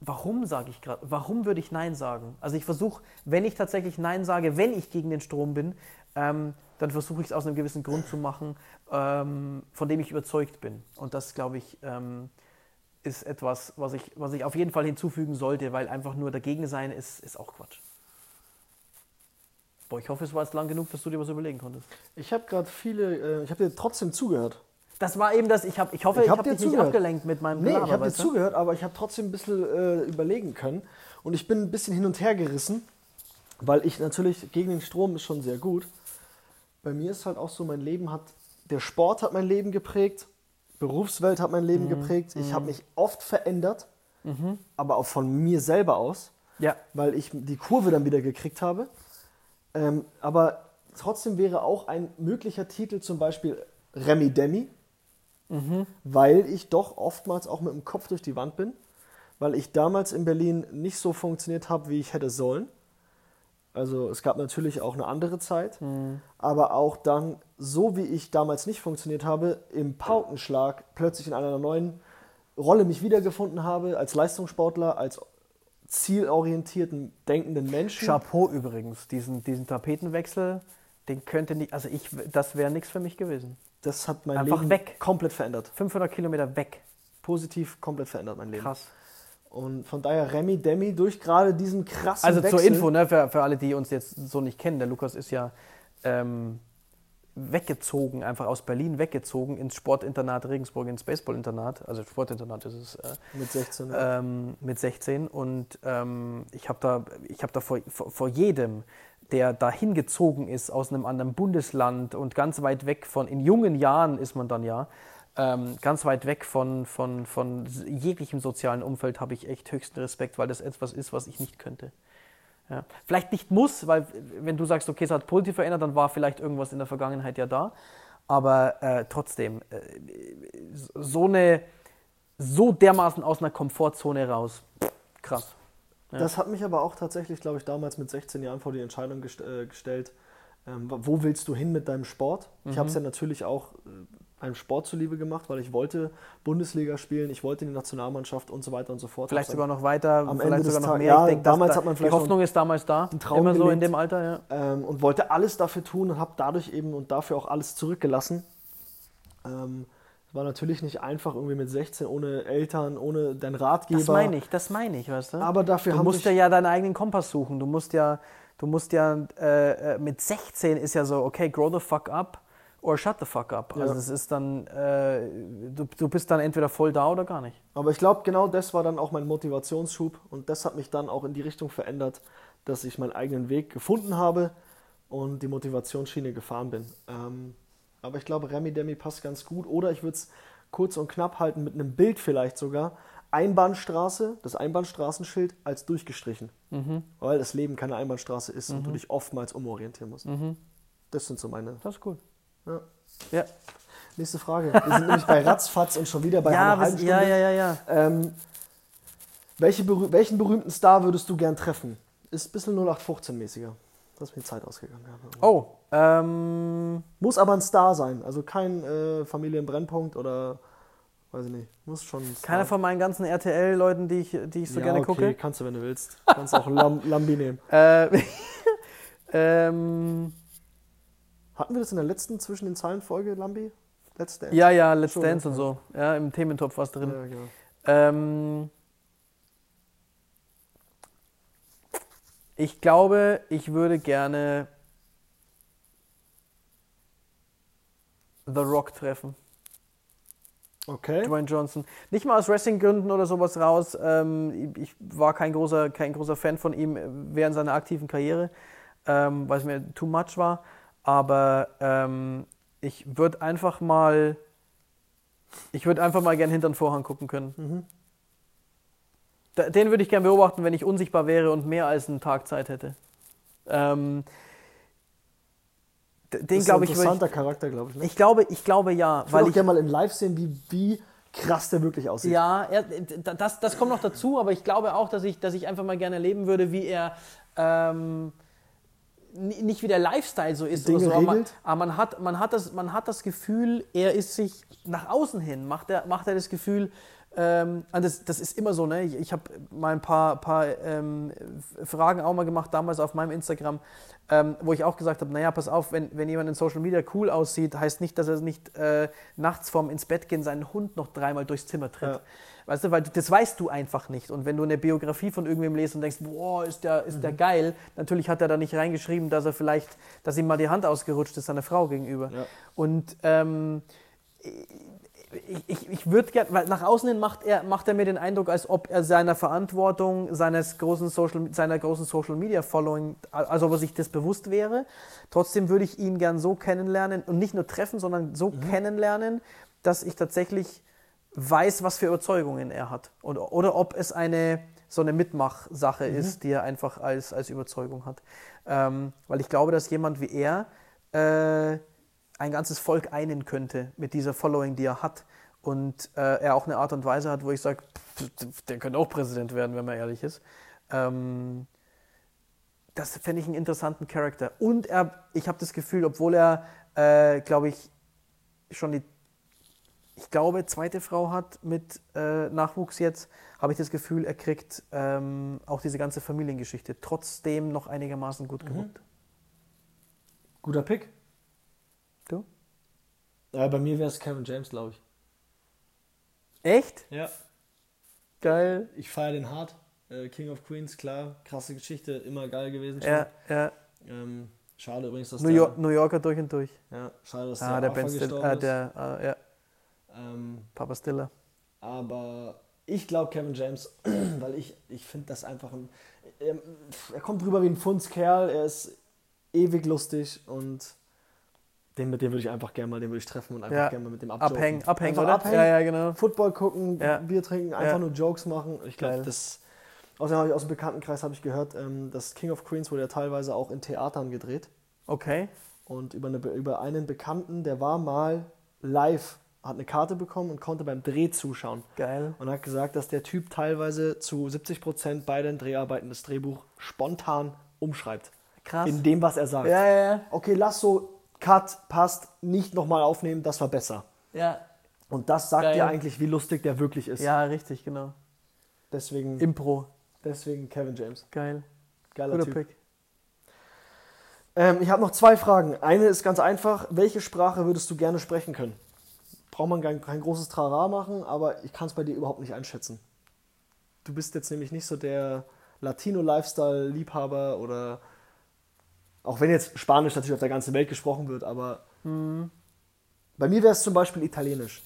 warum sage ich gerade, warum würde ich Nein sagen? Also ich versuche, wenn ich tatsächlich Nein sage, wenn ich gegen den Strom bin, ähm, dann versuche ich es aus einem gewissen Grund zu machen, ähm, von dem ich überzeugt bin. Und das, glaube ich, ähm, ist etwas, was ich, was ich auf jeden Fall hinzufügen sollte, weil einfach nur dagegen sein ist, ist auch Quatsch. Boah, ich hoffe, es war jetzt lang genug, dass du dir was überlegen konntest. Ich habe gerade viele, äh, ich habe dir trotzdem zugehört. Das war eben das, ich, hab, ich hoffe, Ich hab habe dir dich nicht zugehört. abgelenkt mit meinem Nee, Gelaber, ich habe dir zugehört, aber ich habe trotzdem ein bisschen äh, überlegen können. Und ich bin ein bisschen hin und her gerissen, weil ich natürlich gegen den Strom ist schon sehr gut. Bei mir ist halt auch so, mein Leben hat, der Sport hat mein Leben geprägt, Berufswelt hat mein Mhm. Leben geprägt. Ich habe mich oft verändert, aber auch von mir selber aus, Ja, weil ich die Kurve dann wieder gekriegt habe. Ähm, aber trotzdem wäre auch ein möglicher Titel zum Beispiel Remi Demi, weil ich doch oftmals auch mit dem Kopf durch die Wand bin, weil ich damals in Berlin nicht so funktioniert habe, wie ich hätte sollen. Also es gab natürlich auch eine andere Zeit, aber auch dann, so wie ich damals nicht funktioniert habe, im Paukenschlag plötzlich in einer neuen Rolle mich wiedergefunden habe, als Leistungssportler, als zielorientierten, denkenden Menschen. Chapeau übrigens, diesen, diesen Tapetenwechsel, den könnte nicht, also ich, das wäre nichts für mich gewesen. Das hat mein Einfach Leben weg. komplett verändert. 500 Kilometer weg. Positiv komplett verändert mein Leben. Krass. Und von daher Remi Demi durch gerade diesen krassen Also Wechsel. zur Info, ne, für, für alle, die uns jetzt so nicht kennen, der Lukas ist ja ähm, weggezogen, einfach aus Berlin weggezogen ins Sportinternat Regensburg, ins Baseballinternat. Also Sportinternat ist es. Äh, Mit 16. ähm, mit 16 und ähm, ich habe da, ich hab da vor, vor, vor jedem, der da hingezogen ist aus einem anderen Bundesland und ganz weit weg von, in jungen Jahren ist man dann ja, ähm, ganz weit weg von, von, von jeglichem sozialen Umfeld, habe ich echt höchsten Respekt, weil das etwas ist, was ich nicht könnte. Ja. Vielleicht nicht muss, weil wenn du sagst, okay, es hat positiv verändert, dann war vielleicht irgendwas in der Vergangenheit ja da. Aber äh, trotzdem, äh, so eine, so dermaßen aus einer Komfortzone raus. Krass. Ja. Das hat mich aber auch tatsächlich, glaube ich, damals mit 16 Jahren vor die Entscheidung gest äh, gestellt, ähm, wo willst du hin mit deinem Sport? Mhm. Ich habe es ja natürlich auch äh, einem Sport zuliebe gemacht, weil ich wollte Bundesliga spielen, ich wollte in die Nationalmannschaft und so weiter und so fort. Vielleicht sogar noch weiter, am vielleicht Ende sogar noch mehr. ja, ich denke, damals dass hat man die vielleicht Hoffnung ist damals da. Immer so in dem Alter, ja. ähm, und wollte alles dafür tun und habe dadurch eben und dafür auch alles zurückgelassen. Ähm, war natürlich nicht einfach irgendwie mit 16 ohne Eltern, ohne deinen Ratgeber. Das meine ich, das meine ich, weißt du? Aber dafür du musst ja deinen eigenen Kompass suchen. Du musst ja, du musst ja, äh, äh, mit 16 ist ja so, okay, grow the fuck up or shut the fuck up. Also Ja. das ist dann, äh, du, du bist dann entweder voll da oder gar nicht. Aber ich glaube, genau das war dann auch mein Motivationsschub und das hat mich dann auch in die Richtung verändert, dass ich meinen eigenen Weg gefunden habe und die Motivationsschiene gefahren bin. Ähm, aber ich glaube, Remy Demi passt ganz gut oder ich würde es kurz und knapp halten mit einem Bild vielleicht sogar. Einbahnstraße, das Einbahnstraßenschild als durchgestrichen, weil das Leben keine Einbahnstraße ist und du dich oftmals umorientieren musst. Das sind so meine. Das ist gut. Ja. Ja, Nächste Frage. Wir sind nämlich bei Ratzfatz und schon wieder bei ja, einer halben Stunde. ja, ja, ja, ja. Ähm, welche berüh welchen berühmten Star würdest du gern treffen? Ist ein bisschen 0815-mäßiger. Das ist mir die Zeit ausgegangen. Oh, ähm, Muss aber ein Star sein. Also kein äh, Familienbrennpunkt oder weiß ich nicht. Muss schon ein Star. keiner von meinen ganzen RTL-Leuten, die ich, die ich so ja, gerne okay, gucke. kannst du, wenn du willst. Kannst auch Lam Lambi nehmen. Äh, ähm, Hatten wir das in der letzten zwischen den Zeilen Folge, Lambi? Letzte ja, ja, Let's Schon, Dance und so. Ja, im Thementopf was drin. Ja, genau. Ähm, ich glaube, ich würde gerne The Rock treffen. Okay. Dwayne Johnson. Nicht mal aus Wrestling-Gründen oder sowas raus. Ähm, ich war kein großer, kein großer Fan von ihm während seiner aktiven Karriere, ähm, weil es mir too much war. Aber ähm, ich würde einfach mal, ich würde einfach mal gern hinter den Vorhang gucken können. Mhm. Da- Den würde ich gern beobachten, wenn ich unsichtbar wäre und mehr als einen Tag Zeit hätte. Ähm, d- Das den ist glaube ein interessanter ich, Charakter, glaube ich. Ne? ich glaube, ich glaube ja, Ich weil würde auch ich gerne mal in Live sehen, wie, wie krass der wirklich aussieht. Ja, er, das, das kommt noch dazu, aber ich glaube auch, dass ich, dass ich einfach mal gerne erleben würde, wie er ähm, nicht wie der Lifestyle so ist Dinge oder so, aber, man, aber man, hat, man, hat das, man hat das Gefühl, er ist sich nach außen hin, macht er, macht er das Gefühl, ähm, das, das ist immer so, ne? Ich, ich habe mal ein paar, paar ähm, Fragen auch mal gemacht, damals auf meinem Instagram, ähm, wo ich auch gesagt habe, naja, pass auf, wenn, wenn jemand in Social Media cool aussieht, heißt nicht, dass er nicht äh, nachts vorm ins Bett gehen seinen Hund noch dreimal durchs Zimmer tritt. Ja. Weißt du, weil das weißt du einfach nicht. Und wenn du eine Biografie von irgendwem liest und denkst, boah, ist der, ist der Mhm. geil, natürlich hat er da nicht reingeschrieben, dass er vielleicht, dass ihm mal die Hand ausgerutscht ist seiner Frau gegenüber. Ja. Und ähm, ich, ich, ich würde gerne, weil nach außen hin macht er, macht er mir den Eindruck, als ob er seiner Verantwortung, seines großen Social, seiner großen Social Media Following, als ob er sich das bewusst wäre. Trotzdem würde ich ihn gern so kennenlernen und nicht nur treffen, sondern so kennenlernen, dass ich tatsächlich weiß, was für Überzeugungen er hat. Und, oder ob es eine so eine Mitmachsache ist, die er einfach als, als Überzeugung hat. Ähm, weil ich glaube, dass jemand wie er äh, ein ganzes Volk einen könnte mit dieser Following, die er hat. Und äh, er auch eine Art und Weise hat, wo ich sage, der könnte auch Präsident werden, wenn man ehrlich ist. Ähm, das fände ich einen interessanten Charakter. Und er, ich habe das Gefühl, obwohl er, äh, glaube ich, schon die, ich glaube, zweite Frau hat mit äh, Nachwuchs jetzt, habe ich das Gefühl, er kriegt ähm, auch diese ganze Familiengeschichte trotzdem noch einigermaßen gut gewuppt. Guter Pick. Du? Ja, bei mir wäre es Kevin James, glaube ich. Echt? Ja. Geil. Ich feiere den hart. Äh, King of Queens, klar. Krasse Geschichte, immer geil gewesen. schon. Ja, ja. Ähm, Schade übrigens, dass New, der, York, New Yorker durch und durch. ja, schade, dass Ah, der Affe Ben gestorben ist. der, äh, ja, Ähm, Papa Stiller. aber ich glaube Kevin James, weil ich, ich finde das einfach ein. Er, er kommt rüber wie ein Fundskerl, er ist ewig lustig und den, mit dem würde ich einfach gerne mal, den würde ich treffen und einfach Ja. gerne mal mit dem abjoken. Abhängen, abhängen, Einfach oder? abhängen, Ja, ja, genau. Football gucken, Ja. Bier trinken, einfach Ja. nur Jokes machen. Ich glaube, das. Außerdem habe ich aus dem Bekanntenkreis habe ich gehört, ähm, das King of Queens wurde ja teilweise auch in Theatern gedreht. Okay. Und über, eine, über einen Bekannten, der war mal live, hat eine Karte bekommen und konnte beim Dreh zuschauen. Geil. Und hat gesagt, dass der Typ teilweise zu 70 Prozent bei den Dreharbeiten das Drehbuch spontan umschreibt. Krass. In dem, was er sagt. ja, ja, ja. Okay, lass so, Cut, passt, nicht nochmal aufnehmen, das war besser. Ja, Und das sagt Geil. dir eigentlich, wie lustig der wirklich ist. ja richtig, genau. Deswegen, Impro. deswegen Kevin James. Geil. Geiler Guter Typ. Pick. Ähm, ich habe noch zwei Fragen. Eine ist ganz einfach. Welche Sprache würdest du gerne sprechen können? Braucht man kein, kein großes Trara machen, aber ich kann es bei dir überhaupt nicht einschätzen. Du bist jetzt nämlich nicht so der Latino-Lifestyle-Liebhaber oder auch wenn jetzt Spanisch natürlich auf der ganzen Welt gesprochen wird, aber Mhm. bei mir wäre es zum Beispiel Italienisch.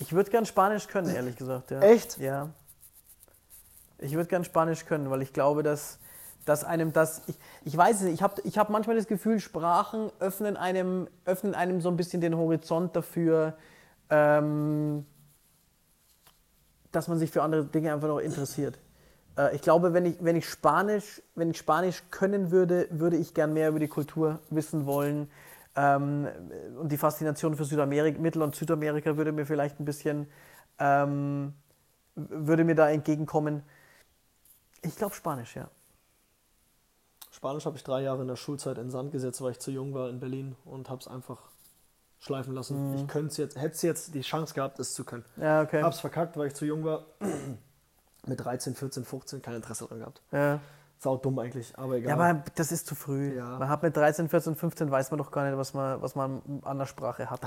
Ich würde gern Spanisch können, ehrlich gesagt. Ja. Echt? Ja. Ich würde gern Spanisch können, weil ich glaube, dass, dass einem das. Ich, ich weiß es nicht, ich habe ich hab manchmal das Gefühl, Sprachen öffnen einem, öffnen einem so ein bisschen den Horizont dafür, ähm, dass man sich für andere Dinge einfach noch interessiert. Äh, ich glaube, wenn ich, wenn, ich Spanisch, wenn ich Spanisch können würde, würde ich gern mehr über die Kultur wissen wollen. Ähm, und die Faszination für Südamerika, Mittel- und Südamerika würde mir vielleicht ein bisschen, ähm, würde mir da entgegenkommen. Ich glaube Spanisch, ja. Spanisch habe ich drei Jahre in der Schulzeit in Sand gesetzt, weil ich zu jung war in Berlin und habe es einfach schleifen lassen. Ich könnte es jetzt, hätte es jetzt die Chance gehabt, es zu können. Ja, okay. Hab's verkackt, weil ich zu jung war. Mit 13, 14, 15 kein Interesse dran gehabt. Ja. Sau dumm eigentlich, aber egal. ja, aber das ist zu früh. Ja. Man hat mit 13, 14, 15 weiß man doch gar nicht, was man, was man an der Sprache hat.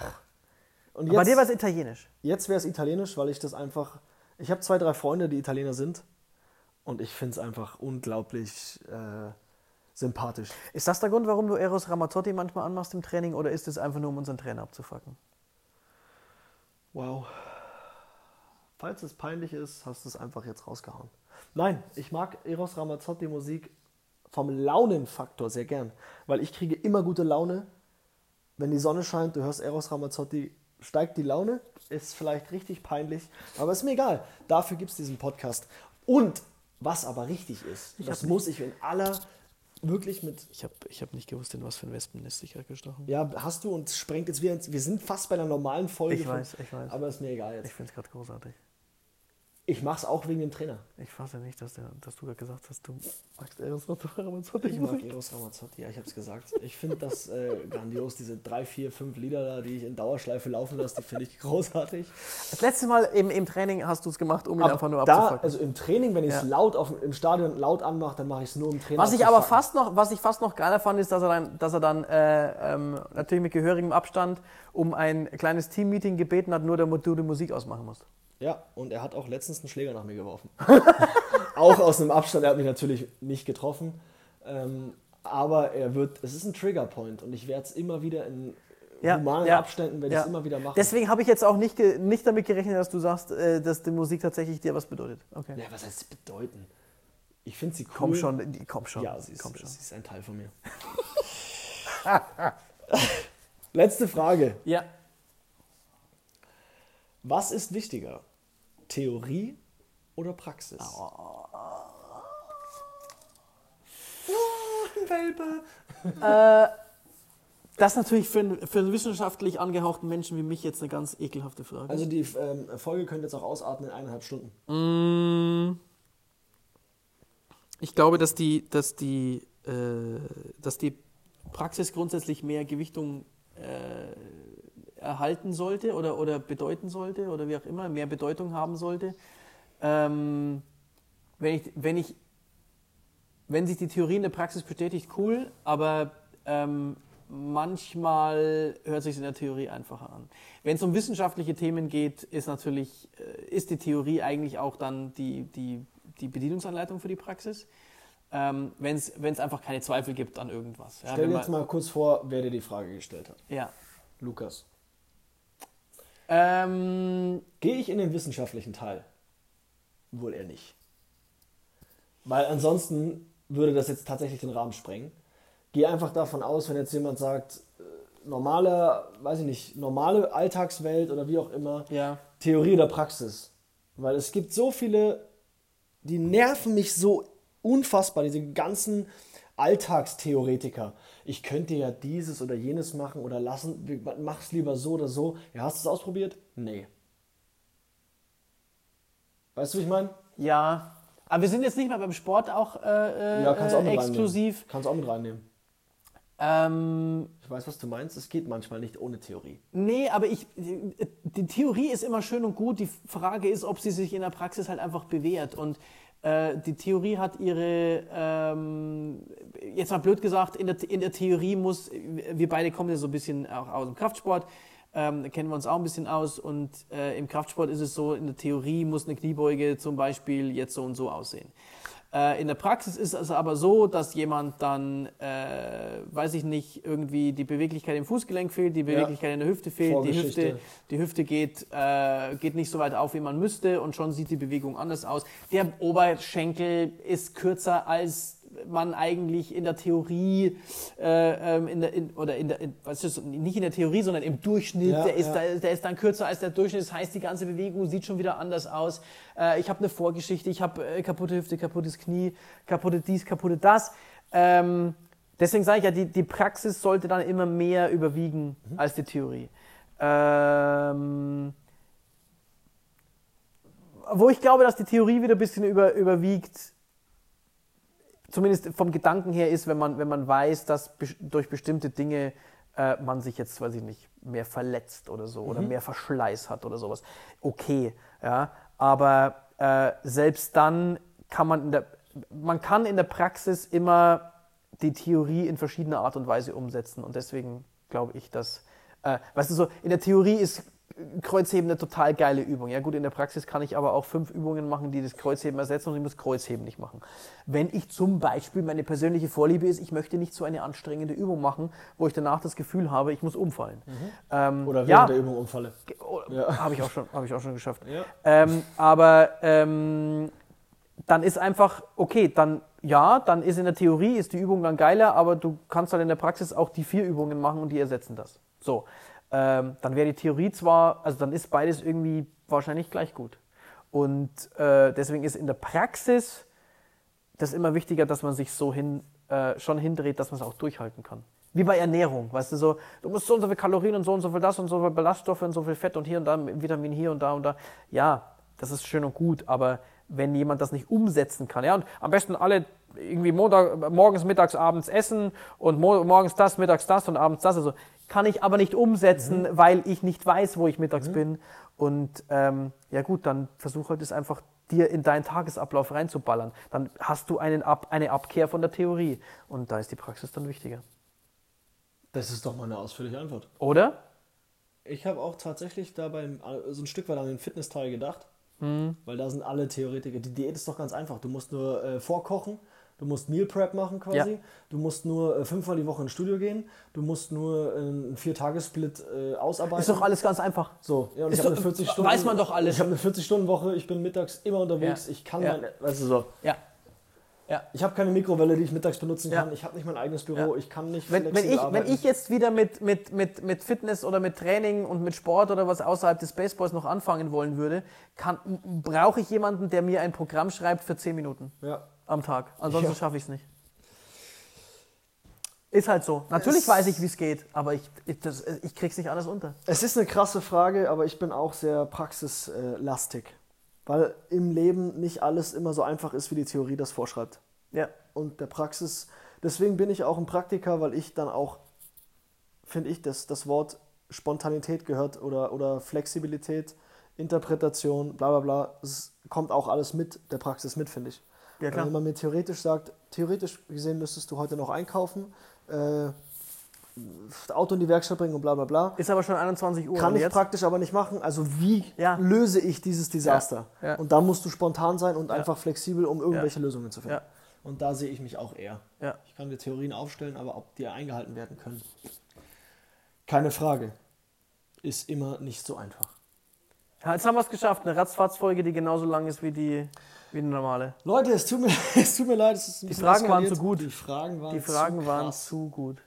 und Bei dir war jetzt, es Italienisch. jetzt wäre es Italienisch, weil ich das einfach. Ich habe zwei, drei Freunde, die Italiener sind. Und ich finde es einfach unglaublich äh, sympathisch. Ist das der Grund, warum du Eros Ramazzotti manchmal anmachst im Training oder ist es einfach nur, um unseren Trainer abzufacken? Wow. Falls es peinlich ist, hast du es einfach jetzt rausgehauen. Nein, ich mag Eros Ramazzotti Musik vom Launenfaktor sehr gern, weil ich kriege immer gute Laune. Wenn die Sonne scheint, du hörst Eros Ramazzotti, steigt die Laune, ist vielleicht richtig peinlich, aber ist mir egal. Dafür gibt es diesen Podcast. Und was aber richtig ist, das muss ich in aller wirklich mit Ich habe ich hab nicht gewusst, in was für ein Wespennest ich gerade gestochen ja, hast du und sprengt jetzt wieder ins, wir sind fast bei einer normalen Folge. Ich von- weiß, ich weiß. Aber ist mir egal Ich jetzt. finde es gerade großartig. Ich mach's auch wegen dem Trainer. Ich fasse nicht, dass, der, dass du gerade gesagt hast, du magst Eros Ramazzotti. Ich mag Eros Ramazzotti, ja, ich hab's gesagt. Ich finde das äh, grandios, diese drei, vier, fünf Lieder da, die ich in Dauerschleife laufen lasse, die finde ich großartig. Das letzte Mal im, im Training hast du es gemacht, um ihn einfach nur da, abzufacken. also im Training, wenn ich es Ja. laut auf, im Stadion laut anmache, dann mache ich es nur im Training. Was ich aber fast noch, was ich fast noch geiler fand, ist, dass er dann, dass er dann äh, ähm, natürlich mit gehörigem Abstand um ein kleines Teammeeting gebeten hat, nur damit du die Musik ausmachen musst. Ja, und er hat auch letztens einen Schläger nach mir geworfen. auch aus einem Abstand, er hat mich natürlich nicht getroffen. Ähm, aber er wird, es ist ein Triggerpoint und ich werde es immer wieder in Ja, humanen ja, Abständen, werde ich ja. es immer wieder machen. Deswegen habe ich jetzt auch nicht, nicht damit gerechnet, dass du sagst, äh, dass die Musik tatsächlich dir was bedeutet. Okay. ja, was heißt es bedeuten? Ich finde sie cool. Komm schon, die- komm schon. Ja, sie ist, komm schon. sie ist ein Teil von mir. Letzte Frage. Ja. Was ist wichtiger? Theorie oder Praxis? Das ist natürlich für einen, für einen wissenschaftlich angehauchten Menschen wie mich jetzt eine ganz ekelhafte Frage. Also die ähm, Folge könnte jetzt auch ausatmen in eineinhalb Stunden. Mm. Ich glaube, dass die, dass die, äh, dass die Praxis grundsätzlich mehr Gewichtung äh, erhalten sollte oder, oder bedeuten sollte oder wie auch immer, mehr Bedeutung haben sollte. Ähm, wenn, ich, wenn, ich, wenn sich die Theorie in der Praxis bestätigt, cool, aber ähm, manchmal hört sich in der Theorie einfacher an. Wenn es um wissenschaftliche Themen geht, ist natürlich äh, ist die Theorie eigentlich auch dann die, die, die Bedienungsanleitung für die Praxis. ähm, wenn es einfach keine Zweifel gibt an irgendwas. Ja, Stell dir jetzt mal kurz vor, wer dir die Frage gestellt hat. Ja. Lukas. Ähm, Gehe ich in den wissenschaftlichen Teil? Wohl eher nicht. Weil ansonsten würde das jetzt tatsächlich den Rahmen sprengen. Geh einfach davon aus, wenn jetzt jemand sagt, äh, normale, weiß ich nicht, normale Alltagswelt oder wie auch immer, ja. Theorie oder Praxis. Weil es gibt so viele, die nerven mich so unfassbar, diese ganzen Alltagstheoretiker. Ich könnte ja dieses oder jenes machen oder lassen, mach es lieber so oder so. Ja, hast du es ausprobiert? Nee. Weißt du, wie ich meine? Ja. Aber wir sind jetzt nicht mehr beim Sport auch, äh, ja, kannst auch mit exklusiv. Reinnehmen. Kannst auch mit reinnehmen. Ähm, ich weiß, was du meinst. Es geht manchmal nicht ohne Theorie. Nee, aber ich, die Theorie ist immer schön und gut. Die Frage ist, ob sie sich in der Praxis halt einfach bewährt. Und äh, die Theorie hat ihre, ähm, jetzt mal blöd gesagt, in der, in der Theorie muss, wir beide kommen ja so ein bisschen auch aus dem Kraftsport, ähm, kennen wir uns auch ein bisschen aus und äh, im Kraftsport ist es so, in der Theorie muss eine Kniebeuge zum Beispiel jetzt so und so aussehen. Äh, in der Praxis ist es aber so, dass jemand dann, äh, weiß ich nicht, irgendwie die Beweglichkeit im Fußgelenk fehlt, die Beweglichkeit ja. in der Hüfte fehlt, die Hüfte, die Hüfte geht, äh, geht nicht so weit auf, wie man müsste und schon sieht die Bewegung anders aus. Der Oberschenkel ist kürzer als man eigentlich in der Theorie äh, ähm, in der, in, oder in der, in, was ist, nicht in der Theorie, sondern im Durchschnitt, ja, der, ist ja. da, der ist dann kürzer als der Durchschnitt. Das heißt, die ganze Bewegung sieht schon wieder anders aus. Äh, ich habe eine Vorgeschichte, ich habe äh, kaputte Hüfte, kaputtes Knie, kaputte dies, kaputte das. Ähm, deswegen sage ich ja, die, die Praxis sollte dann immer mehr überwiegen mhm. als die Theorie. Ähm, wo ich glaube, dass die Theorie wieder ein bisschen über, überwiegt, zumindest vom Gedanken her ist, wenn man, wenn man weiß, dass durch bestimmte Dinge äh, man sich jetzt, weiß ich nicht, mehr verletzt oder so mhm. oder mehr Verschleiß hat oder sowas. Okay, ja, aber äh, selbst dann kann man in der, man kann in der Praxis immer die Theorie in verschiedener Art und Weise umsetzen und deswegen glaube ich, dass, äh, weißt du so, in der Theorie ist Kreuzheben eine total geile Übung. Ja gut, in der Praxis kann ich aber auch fünf Übungen machen, die das Kreuzheben ersetzen und ich muss Kreuzheben nicht machen. Wenn ich zum Beispiel meine persönliche Vorliebe ist, ich möchte nicht so eine anstrengende Übung machen, wo ich danach das Gefühl habe, ich muss umfallen. Mhm. Ähm, Oder während ja, der Übung umfalle. Oh, ja. Habe ich, auch schon, hab ich auch schon geschafft. Ja. Ähm, aber ähm, dann ist einfach, okay, dann ja, dann ist in der Theorie ist die Übung dann geiler, aber du kannst halt in der Praxis auch die vier Übungen machen und die ersetzen das. So ähm, dann wäre die Theorie zwar, also dann ist beides irgendwie wahrscheinlich gleich gut. Und äh, deswegen ist in der Praxis das immer wichtiger, dass man sich so hin, äh, schon hindreht, dass man es auch durchhalten kann. Wie bei Ernährung, weißt du, so, du musst so und so viel Kalorien und so und so viel das und so viel Ballaststoffe und so viel Fett und hier und da, Vitamin hier und da und da. Ja, das ist schön und gut, aber wenn jemand das nicht umsetzen kann, ja, und am besten alle irgendwie Montag, morgens, mittags, abends essen und morgens das, mittags das und abends das, also kann ich aber nicht umsetzen, mhm. weil ich nicht weiß, wo ich mittags mhm. bin. Und ähm, ja gut, dann versuche halt es einfach dir in deinen Tagesablauf reinzuballern. Dann hast du einen Ab eine Abkehr von der Theorie. Und da ist die Praxis dann wichtiger. Das ist doch mal eine ausführliche Antwort. Oder? Ich habe auch tatsächlich dabei so ein Stück weit an den Fitnessteil gedacht. Mhm. Weil da sind alle Theoretiker. Die Diät ist doch ganz einfach. Du musst nur äh, vorkochen, Du musst Meal Prep machen quasi. Ja. Du musst nur äh, fünfmal die Woche ins Studio gehen. Du musst nur äh, einen Vier-Tages-Split äh, ausarbeiten. Ist doch alles ganz einfach. So, ja, und ich habe eine 40 Stunden. Weiß man doch alles. Ich habe eine 40-Stunden-Woche. Ich bin mittags immer unterwegs. Ja. Ich kann ja. mein, weißt du so. Ja. Ja. Ich habe keine Mikrowelle, die ich mittags benutzen kann. Ja. Ich habe nicht mein eigenes Büro. Ja. Ich kann nicht wenn, wenn ich, arbeiten. wenn ich jetzt wieder mit, mit, mit, mit Fitness oder mit Training und mit Sport oder was außerhalb des Baseballs noch anfangen wollen würde, brauche ich jemanden, der mir ein Programm schreibt für 10 Minuten ja. Am Tag. Ansonsten schaffe ich es nicht. Ist halt so. Natürlich es weiß ich, wie es geht, aber ich, ich, das, ich krieg's nicht alles unter. Es ist eine krasse Frage, aber ich bin auch sehr praxislastig. Weil im Leben nicht alles immer so einfach ist, wie die Theorie das vorschreibt. Ja. Und der Praxis, deswegen bin ich auch ein Praktiker, weil ich dann auch, finde ich, dass das Wort Spontanität gehört oder, oder Flexibilität, Interpretation, bla bla bla, es kommt auch alles mit der Praxis mit, finde ich. Ja, klar. Wenn man mir theoretisch sagt, theoretisch gesehen müsstest du heute noch einkaufen, äh, Auto in die Werkstatt bringen und bla bla bla. Ist aber schon 21 Uhr. Kann ich jetzt? praktisch aber nicht machen. Also wie ja. löse ich dieses Desaster? Ja. Und da musst du spontan sein und einfach flexibel, um irgendwelche Lösungen zu finden. Und da sehe ich mich auch eher. Ja. Ich kann dir Theorien aufstellen, aber ob die eingehalten werden können, keine Frage. Ist immer nicht so einfach. Ja, jetzt haben wir es geschafft. Eine Ratzfatz-Folge, die genauso lang ist wie die, wie eine normale. Leute, es tut mir, es tut mir leid. Es ist ein Die bisschen Fragen waren eskaliert. zu gut. Die Fragen waren, Die Fragen zu waren zu gut.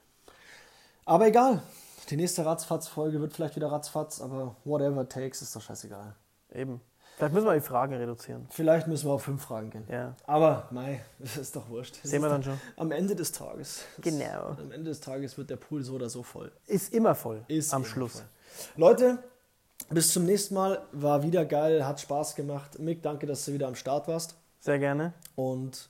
Aber egal. Die nächste Ratzfatz-Folge wird vielleicht wieder Ratzfatz, aber whatever takes, ist doch scheißegal. Eben. Vielleicht müssen wir die Fragen reduzieren. Vielleicht müssen wir auf fünf Fragen gehen. Ja. Aber, mei, das ist doch wurscht. Das Sehen wir ist dann schon. Am Ende des Tages. Genau. Am Ende des Tages wird der Pool so oder so voll. Ist immer voll. Ist am Schluss. voll. Leute, bis zum nächsten Mal. War wieder geil, hat Spaß gemacht. Mick, danke, dass du wieder am Start warst. Sehr gerne. Und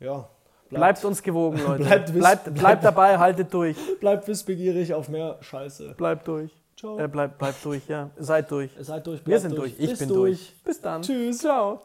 ja, Bleibt uns gewogen, Leute. Bleibt wiss- bleibt, bleibt- bleibt dabei, haltet durch. bleibt wissbegierig auf mehr Scheiße. Bleibt durch. Ciao. Äh, bleibt, bleibt durch, ja. Seid durch. Seid durch, Wir bleibt sind durch. Ich Bis bin durch. Bis dann. Tschüss. Ciao.